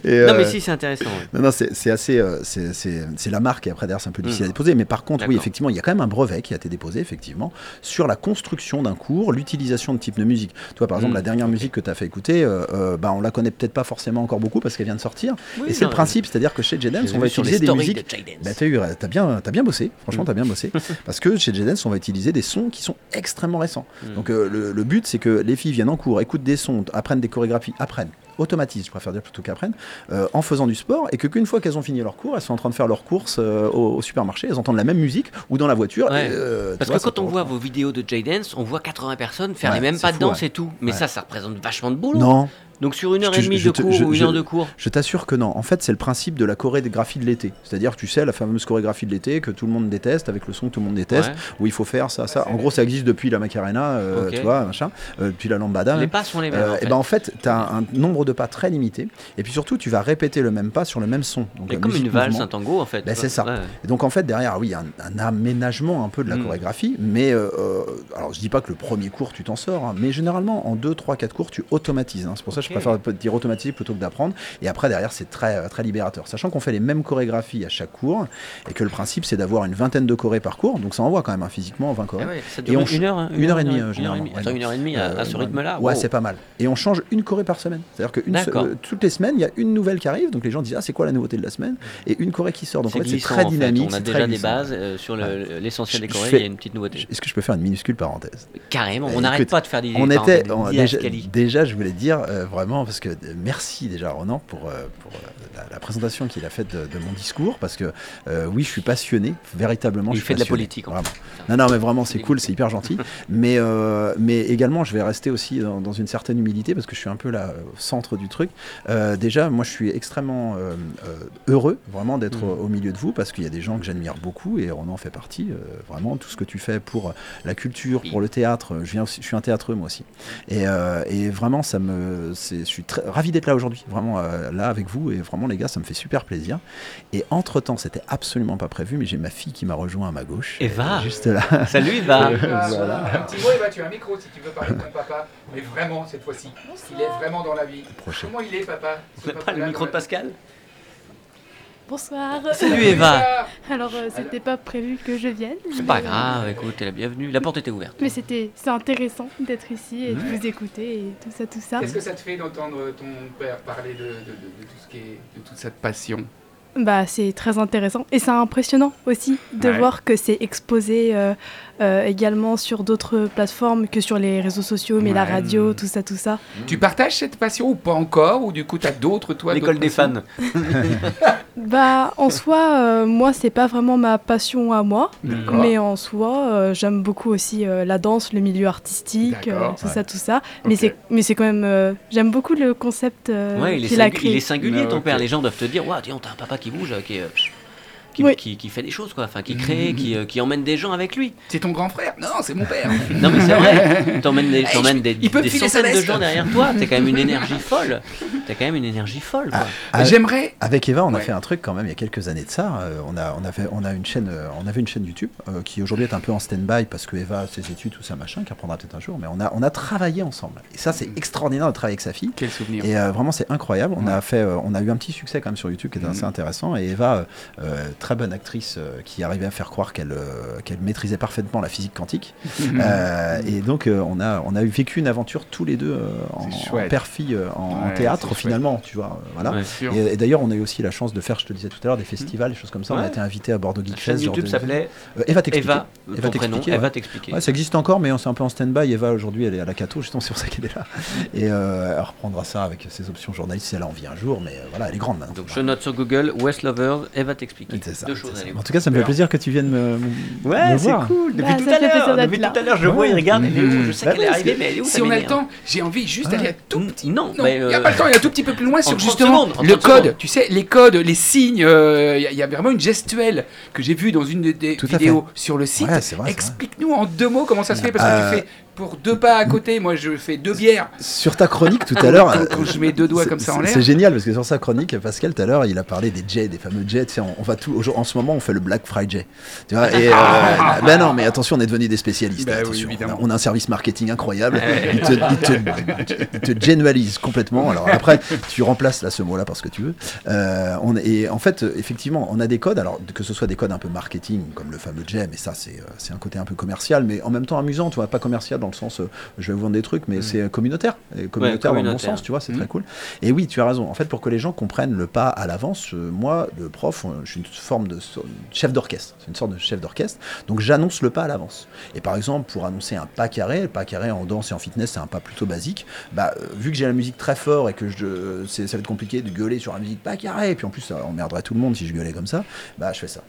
Et, Non, mais euh, si, c'est intéressant. ouais. Non, non, c'est assez. euh, c'est- la marque et après derrière c'est un peu difficile Mm. à déposer. Mais par contre, oui, effectivement, il y a quand même un brevet qui a été déposé, effectivement, sur la construction d'un cours, l'utilisation de type de musique. Toi, par exemple, la dernière musique que tu as fait écouter, euh, euh, bah, on la connaît peut-être pas forcément encore beaucoup parce qu'elle vient de sortir. Oui, et c'est le principe, c'est-à-dire que chez J-Dance, on va utiliser des musiques. de. Bah, t'as eu, t'as bien, bien bossé. Franchement, Mm. t'as bien bossé. (laughs) parce que chez J-Dance, on va utiliser des sons qui sont extrêmement récents. Mm. Donc euh, le, le but, c'est que les filles viennent en cours, écoutent des sons, apprennent des chorégraphies, apprennent, automatisent, je préfère dire plutôt qu'apprennent, euh, en faisant du sport, et que qu'une fois qu'elles ont fini leur cours, elles sont en train de faire leurs courses euh, au, au supermarché, elles entendent la même musique ou dans la voiture. Ouais. et, euh, Parce vois, que quand on voit vos vidéos de J-Dance, on voit 80 personnes faire Ouais, les mêmes pas de danse ouais. et tout. Mais ça, ça représente vachement de boulot. Non, Donc sur une heure Je et demie je de cours je- ou une je- heure de cours. je t'assure que non. En fait, c'est le principe de la chorégraphie de l'été. C'est-à-dire, tu sais, la fameuse chorégraphie de l'été que tout le monde déteste, avec le son que tout le monde déteste, Ouais. où il faut faire ça, ça. En gros, ça existe depuis la Macarena, euh, tu vois, machin, euh, depuis la Lambada. Les même. pas sont les mêmes. Euh, en et fait. ben en fait, tu as un, un nombre de pas très limité. Et puis surtout, tu vas répéter le même pas sur le même son. Donc, Et comme une valse, un tango en fait. Ben, c'est ça. Ouais. Et donc en fait derrière oui il y a un, un aménagement un peu de la Mm. chorégraphie mais euh, euh, alors je dis pas que le premier cours tu t'en sors hein, mais généralement en 2 3 4 cours tu automatises hein. c'est pour ça je préfère dire automatiser plutôt que d'apprendre et après derrière c'est très euh, très libérateur sachant qu'on fait les mêmes chorégraphies à chaque cours et que le principe c'est d'avoir une vingtaine de chorés par cours donc ça envoie quand même hein, physiquement 20 chorés Ah ouais, ça Et on une heure, hein, une heure et demie, une heure généralement, et demie. une heure et demie à, à Euh, ce rythme-là. Ouais, wow. c'est pas mal. Et on change une choré par semaine. C'est-à-dire que une se- D'accord. euh, toutes les semaines, il y a une nouvelle qui arrive. Donc les gens disent Ah, c'est quoi la nouveauté de la semaine? Et une choré qui sort. Donc en fait, c'est très dynamique. On a déjà des bases sur le- l'essentiel des chorés. Il y a une petite nouveauté. Est-ce que je peux faire une minuscule parenthèse? Carrément, on n'arrête pas de faire des. On était déjà, je voulais dire vraiment parce que merci déjà Ronan pour, euh, pour euh, la, la présentation qu'il a faite de, de mon discours parce que euh, oui, je suis passionné, véritablement. Il je suis fait de la passionné, politique, vraiment. Non, non, mais vraiment, c'est cool, c'est hyper gentil. (laughs) mais, euh, mais également, je vais rester aussi dans, dans une certaine humilité parce que je suis un peu là au centre du truc. Euh, déjà, moi, je suis extrêmement heureux vraiment d'être Mhm. au milieu de vous parce qu'il y a des gens que j'admire beaucoup et Ronan fait partie. vraiment, tout ce que tu fais pour la culture, pour le théâtre. Je, viens aussi, je suis un théâtreux moi aussi. Et, et vraiment, ça me, je suis très ravi d'être là aujourd'hui, vraiment euh, là avec vous. Et vraiment, les gars, ça me fait super plaisir. Et entre temps, c'était absolument pas prévu, mais j'ai ma fille qui m'a rejoint à ma gauche. Eva. euh, Juste là. (laughs) Salut, Eva. Voilà. Un petit mot, Eva, tu as un micro si tu veux parler de ton papa, mais vraiment cette fois-ci. Il est vraiment dans la vie. Prochain. Comment il est, papa ce On n'a pas le micro de la- Pascal? Bonsoir. Salut Eva. Alors, euh, c'était pas prévu que je vienne. C'est pas grave, écoute, t'es la bienvenue. La porte était ouverte. Mais c'était, c'est intéressant d'être ici et de vous écouter et tout ça, tout ça. Qu'est-ce que ça te fait d'entendre ton père parler de, de- de- de tout ce qui est, de toute cette passion? Bah, c'est très intéressant et c'est impressionnant aussi de Ouais. voir que c'est exposé euh, euh, également sur d'autres plateformes que sur les réseaux sociaux, mais la radio, tout ça, tout ça. Tu partages cette passion ou pas encore Ou du coup, tu as d'autres, toi L'école des fans. (laughs) Bah, en soi, euh, moi, c'est pas vraiment ma passion à moi, mais en soi, euh, j'aime beaucoup aussi euh, la danse, le milieu artistique, euh, tout Ouais. ça, tout ça. Mais Ok. c'est, mais c'est quand même, euh, j'aime beaucoup le concept euh, Ouais, il est, qu'il a créé. il est singulier Ah, ton père. Les gens doivent te dire, waouh, tiens, t'as un papa qui bouge, euh, qui, est, euh, qui, Oui. qui, qui fait des choses, quoi. Enfin, qui crée, qui, euh, qui emmène des gens avec lui. C'est ton grand frère Non, c'est mon père. (laughs) Non, mais c'est vrai. (laughs) T'emmènes des, t'emmènes des, il peut me des filer sa centaines de gens derrière toi. T'as quand même une (laughs) énergie folle. T'as quand même une énergie folle, quoi. Ah, J'aimerais. Avec Eva, on a Ouais. fait un truc quand même il y a quelques années de ça. Euh, on, a, on, a fait- on, a une chaîne, euh, on avait une chaîne YouTube euh, qui aujourd'hui est un peu en stand-by parce que Eva a ses études, tout ça machin, qui reprendra peut-être un jour. Mais on a, on a travaillé ensemble. Et ça, c'est extraordinaire de travailler avec sa fille. Quel souvenir. Et euh, vraiment, c'est incroyable. On Ouais. a fait, euh, on a eu un petit succès quand même sur YouTube qui était Mhm. assez intéressant. Et Eva, euh, euh, très bonne actrice, euh, qui arrivait à faire croire qu'elle euh, qu'elle maîtrisait parfaitement la physique quantique. (laughs) Euh, et donc, on a, on a vécu une aventure tous les deux en, en père-fille, en, en Ouais, théâtre finalement, tu vois. voilà. Ouais. Et, et d'ailleurs, on a eu aussi la chance de faire, je te disais tout à l'heure, des festivals, des choses comme ça. On a été invité à Bordeaux Geek Fest. YouTube de- s'appelait Euh, Eva t'expliquer. Eva, t'expliquer, Eva t'expliquer. Ouais, ça existe encore, mais c'est un peu en stand-by. Eva, aujourd'hui, elle est à la Cato, justement, c'est pour ça qu'elle est là. (laughs) Et euh, elle reprendra ça avec ses options journalistes si elle a envie un jour, mais voilà, elle est grande maintenant. Donc je note sur Google West Lovers, Eva t'expliquer. C'est ça, Deux choses à En tout cas, ça me fait plaisir que tu viennes me, me Ouais, c'est voir. cool. Depuis Bah, tout à l'heure, depuis tout à l'heure, je vois, il regarde. Elle est où Je sais Bah qu'elle est oui, arrivée, mais elle est où Si on a le temps, j'ai envie juste d'aller un tout petit Non, Non, mais, il n'y a euh, pas le temps, il y a un tout petit peu plus loin sur 30 justement le 30 code. secondes. Tu sais, les codes, les signes, euh, il y a- il y, a vraiment une gestuelle que j'ai vue dans une de- des Tout à vidéos sur le site. Ouais. Explique-nous en deux mots comment ça se fait, parce que Euh, tu fais pour deux pas à côté, moi je fais deux bières. Sur ta chronique tout à l'heure. Quand, je mets deux doigts comme ça en l'air. C'est génial parce que sur sa chronique, Pascal tout à l'heure, il a parlé des jets, des fameux jets. Tu sais, on, on va tout. En ce moment, on fait le Black Friday. Tu vois et, euh, (laughs) ben non, mais attention, on est devenus des spécialistes. Ben oui, on, a, évidemment. on a un service marketing incroyable. il te, il te, il te complètement. Alors après, tu remplaces là ce mot-là parce que tu veux. Euh, on, et en fait, effectivement, on a des codes. Alors que ce soit des codes un peu marketing, comme le fameux jet, mais ça, c'est euh, c'est un côté un peu commercial, mais en même temps amusant. Tu vois, pas commercial dans le sens, euh, je vais vous vendre des trucs, mais c'est communaire. Et communautaire dans le bon communautaire. sens, tu vois, c'est très cool. Et oui, tu as raison. En fait, pour que les gens comprennent le pas à l'avance, euh, moi, le prof, euh, je suis une forme de so- chef d'orchestre. C'est une sorte de chef d'orchestre. Donc, j'annonce le pas à l'avance. Et par exemple, pour annoncer un pas carré, le pas carré en danse et en fitness, c'est un pas plutôt basique. Bah, euh, vu que j'ai la musique très fort et que je, ça va être compliqué de gueuler sur la musique pas carré, et puis en plus, ça emmerderait tout le monde si je gueulais comme ça, bah, je fais ça.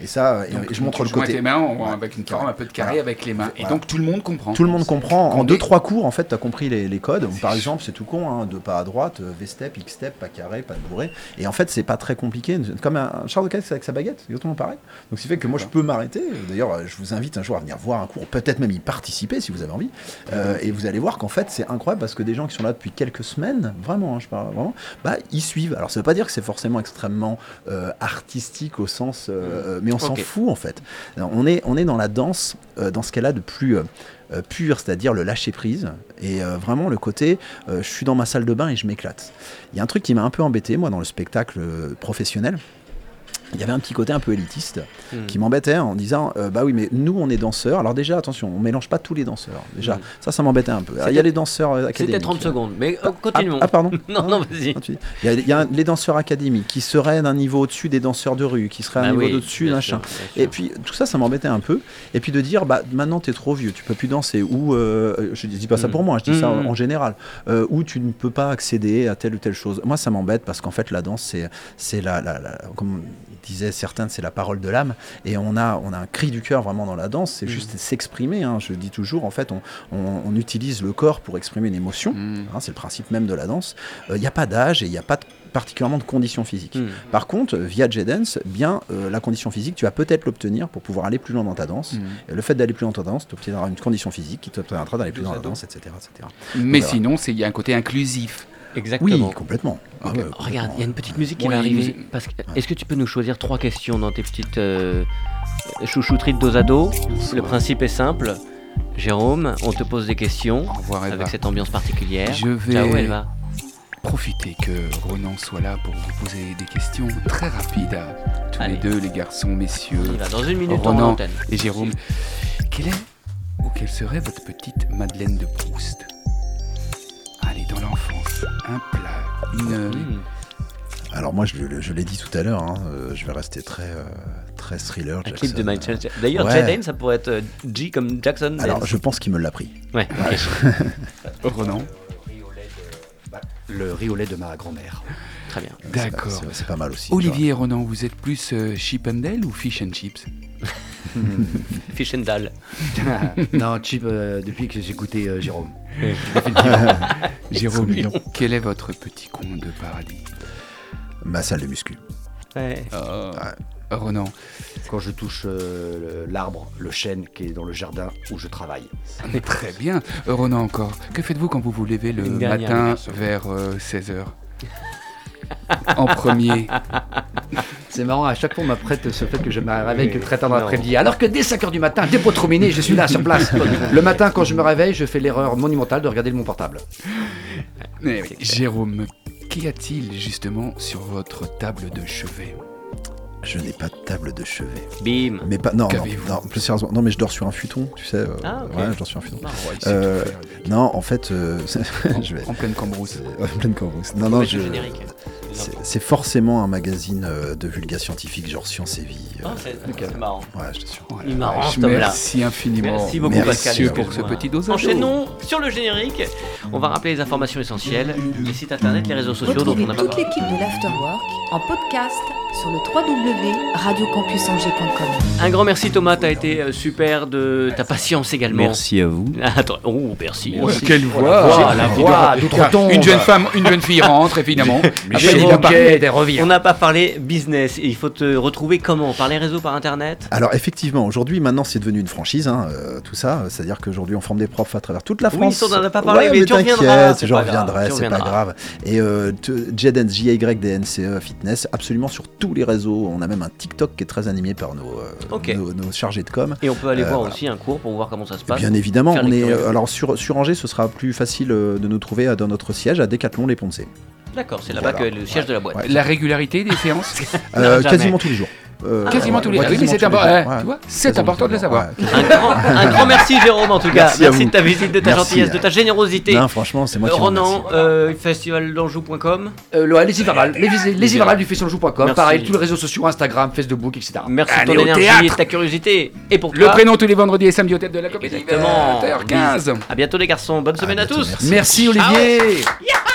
Et ça, Donc, et je montre le côté. tes mains en- Ouais. avec une forme un peu de carré Voilà. avec les mains. Et Voilà. donc tout le monde comprend. Tout le monde comprend. En Qu'on deux, est- trois cours, en fait, tu as compris les, les codes. Par exemple, c'est tout con, hein, deux pas à droite, euh, V-step, X-step, pas carré, pas de bourré. Et en fait, c'est pas très compliqué. Comme un, Charles de Casse avec sa baguette, c'est exactement pareil. Donc, ce qui fait que moi, je peux m'arrêter. D'ailleurs, euh, je vous invite un jour à venir voir un cours, peut-être même y participer si vous avez envie. Euh, et vous allez voir qu'en fait, c'est incroyable parce que des gens qui sont là depuis quelques semaines, vraiment, hein, je parle vraiment, bah, ils suivent. Alors, ça veut pas dire que c'est forcément extrêmement euh, artistique au sens. euh, euh, mais on s'en fout, en fait. On, est, on est dans la danse, euh, dans ce qu'elle a de plus. euh, euh, pur, c'est-à-dire le lâcher prise, et euh, vraiment le côté, je suis dans ma salle de bain et je m'éclate. Il y a un truc qui m'a un peu embêté, moi, dans le spectacle professionnel. Il y avait un petit côté un peu élitiste Hmm. qui m'embêtait en disant euh, bah oui mais nous on est danseurs alors déjà attention on mélange pas tous les danseurs déjà Hmm. ça ça m'embêtait un peu il y a les danseurs académiques C'était 30 secondes, mais euh, ah, continuons. ah, pardon (laughs) Non, non, vas-y. Ah, dis. il y a, il y a les danseurs académiques qui seraient d'un niveau au-dessus des danseurs de rue qui seraient à un Ah niveau oui, au-dessus bien sûr. et puis tout ça, ça m'embêtait un peu. Et puis de dire, bah maintenant t'es trop vieux, tu peux plus danser. Ou euh, je dis pas ça Mm. pour moi, je dis ça en, général. Euh, ou tu ne peux pas accéder à telle ou telle chose. Moi, ça m'embête parce qu'en fait, la danse, c'est c'est la, la, la- comme disaient certains, c'est la parole de l'âme. Et on a on a un cri du cœur vraiment dans la danse. C'est Mm. juste s'exprimer. hein. Je dis toujours, en fait, on, on- on utilise le corps pour exprimer une émotion. Mmh. Hein, c'est le principe même de la danse. Euh, Il n'y a pas d'âge et il n'y a pas de- particulièrement de conditions physiques. Hmm. Par contre, via J-Dance, bien euh, la condition physique, tu vas peut-être l'obtenir pour pouvoir aller plus loin dans ta danse. Mmh. Et le fait d'aller plus loin dans ta danse, tu obtiendras une condition physique qui te permettra d'aller plus loin dans la danse, etc. etc. Mais sinon, c'est- il y a un côté inclusif. Exactement. Oui, complètement. Ah ouais, Regarde, il y a une petite musique qui va arriver. nous- Parce que- Est-ce que tu peux nous choisir trois questions dans tes petites euh, chouchouteries de dos à dos? Le principe est simple. Jérôme, on te pose des questions Au revoir, Eva. avec cette ambiance particulière. Je vais- Ciao, Elva. profiter que Ronan soit là pour vous poser des questions très rapides à tous Allez. les deux, les garçons, messieurs. Il va dans une minute en Ronan et Jérôme. Quelle est ou quelle serait votre petite Madeleine de Proust? Allez, dans l'enfance, un plat, une. Mmh. Alors moi, je, je l'ai dit tout à l'heure, hein, euh, je vais rester très, euh, très thriller. Un Jackson. clip de Michael Jackson. D'ailleurs, Ouais. Jaden, ça pourrait être euh, G comme Jackson. Alors, Dance. je pense qu'il me l'a pris. Ouais. (laughs) Ronan Le riz au lait de ma grand-mère. Très bien. D'accord. C'est- pas mal aussi. Olivier et Ronan, vous êtes plus euh, Chip and Dale ou Fish and Chips? (laughs) Fish and Dal. (laughs) non, Chip, euh, depuis que j'ai écouté euh, Jérôme. (laughs) Jérôme, quel est votre petit coin de paradis. Ma salle de muscu. Ouais. Ronan, Quand je touche euh, l'arbre, le chêne qui est dans le jardin où je travaille. très bien. Ronan encore, que faites-vous quand vous vous levez le matin vers 16h En premier. (laughs) C'est marrant, à chaque fois on m'apprête ce fait que je me réveille que Oui, très tard dans l'après-midi. Alors que dès 5h du matin, dépôt trop miné, je suis là sur place. (laughs) Le matin, quand je me réveille, je fais l'erreur monumentale de regarder mon portable. Oui. Jérôme, qu'y a-t-il justement sur votre table de chevet? Je n'ai pas de table de chevet. Bim. Mais pas. Non, non, non, plus sérieusement. Non, mais je dors sur un futon, tu sais. euh, Ah. Ouais, je dors sur un futon. Non, sait Euh, Non, en fait, euh, (laughs) mec. je vais. En pleine cambrousse. En pleine cambrousse. Non, non, je. générique. C'est- forcément un magazine euh, de vulga scientifique, genre Science et Vie. euh, Oh, c'est marrant. Ouais, je t'assure. Il est marrant. Merci infiniment. Merci beaucoup, Merci Pascal. Pour ce petit dosage. Enchaînons sur le générique. On va rappeler les informations essentielles, les sites internet, les réseaux sociaux dont on n'a pas toute l'équipe de l'Afterwork en podcast sur le www.radiocampusangers.com. Un grand merci Thomas, t'as été euh, super de ta patience également. Merci à vous. Attends, oh merci. Quelle voix voix, la voix d'outre-tombe. Une jeune femme, une jeune fille rentre évidemment. (laughs) Michel il a Bouquet, des revient. On n'a pas parlé business. Il faut te retrouver comment? Par les réseaux, par internet? Alors effectivement, aujourd'hui, maintenant, c'est devenu une franchise, hein, euh, tout ça. C'est-à-dire qu'aujourd'hui, on forme des profs à travers toute la Oui, France. ça, on en a pas parlé, Ouais, mais mais tu reviendras, t'inquiète, c'est je pas grave, reviendrai, c'est pas grave. Et euh, JYDNCE E Fitness, absolument sur tous les réseaux. On a même un TikTok qui est très animé par nos, euh, Ok. nos, nos chargés de com. Et on peut aller Euh, voir voilà. aussi un cours pour voir comment ça se passe. Bien évidemment, on est euh, alors sur, sur Angers, ce sera plus facile de nous trouver dans notre siège à Decathlon les Poncés. D'accord, c'est là-bas Voilà. que le siège de la boîte. Ouais. La régularité des séances Euh, quasiment tous les jours. Euh, Quasiment tous les jours. Oui, mais c'est important. important de le savoir. Un grand, un grand merci Jérôme en tout cas. Merci de ta visite, de ta Merci. gentillesse, de ta générosité. Non, franchement, c'est moi qui. Ronan, euh, festivaldanjou.com. Euh, le- les Ivarales, les, les Ivarales du festivaljou.com. Merci. Pareil, tous les réseaux sociaux, Instagram, Facebook, etc. Merci de Allez ton énergie théâtre. et de ta curiosité. Et pour Le toi, prénom tous les vendredis et samedis au tête de la comédie. Exactement. 20h15. À bientôt les garçons. Bonne semaine à tous. merci. Olivier. Ciao.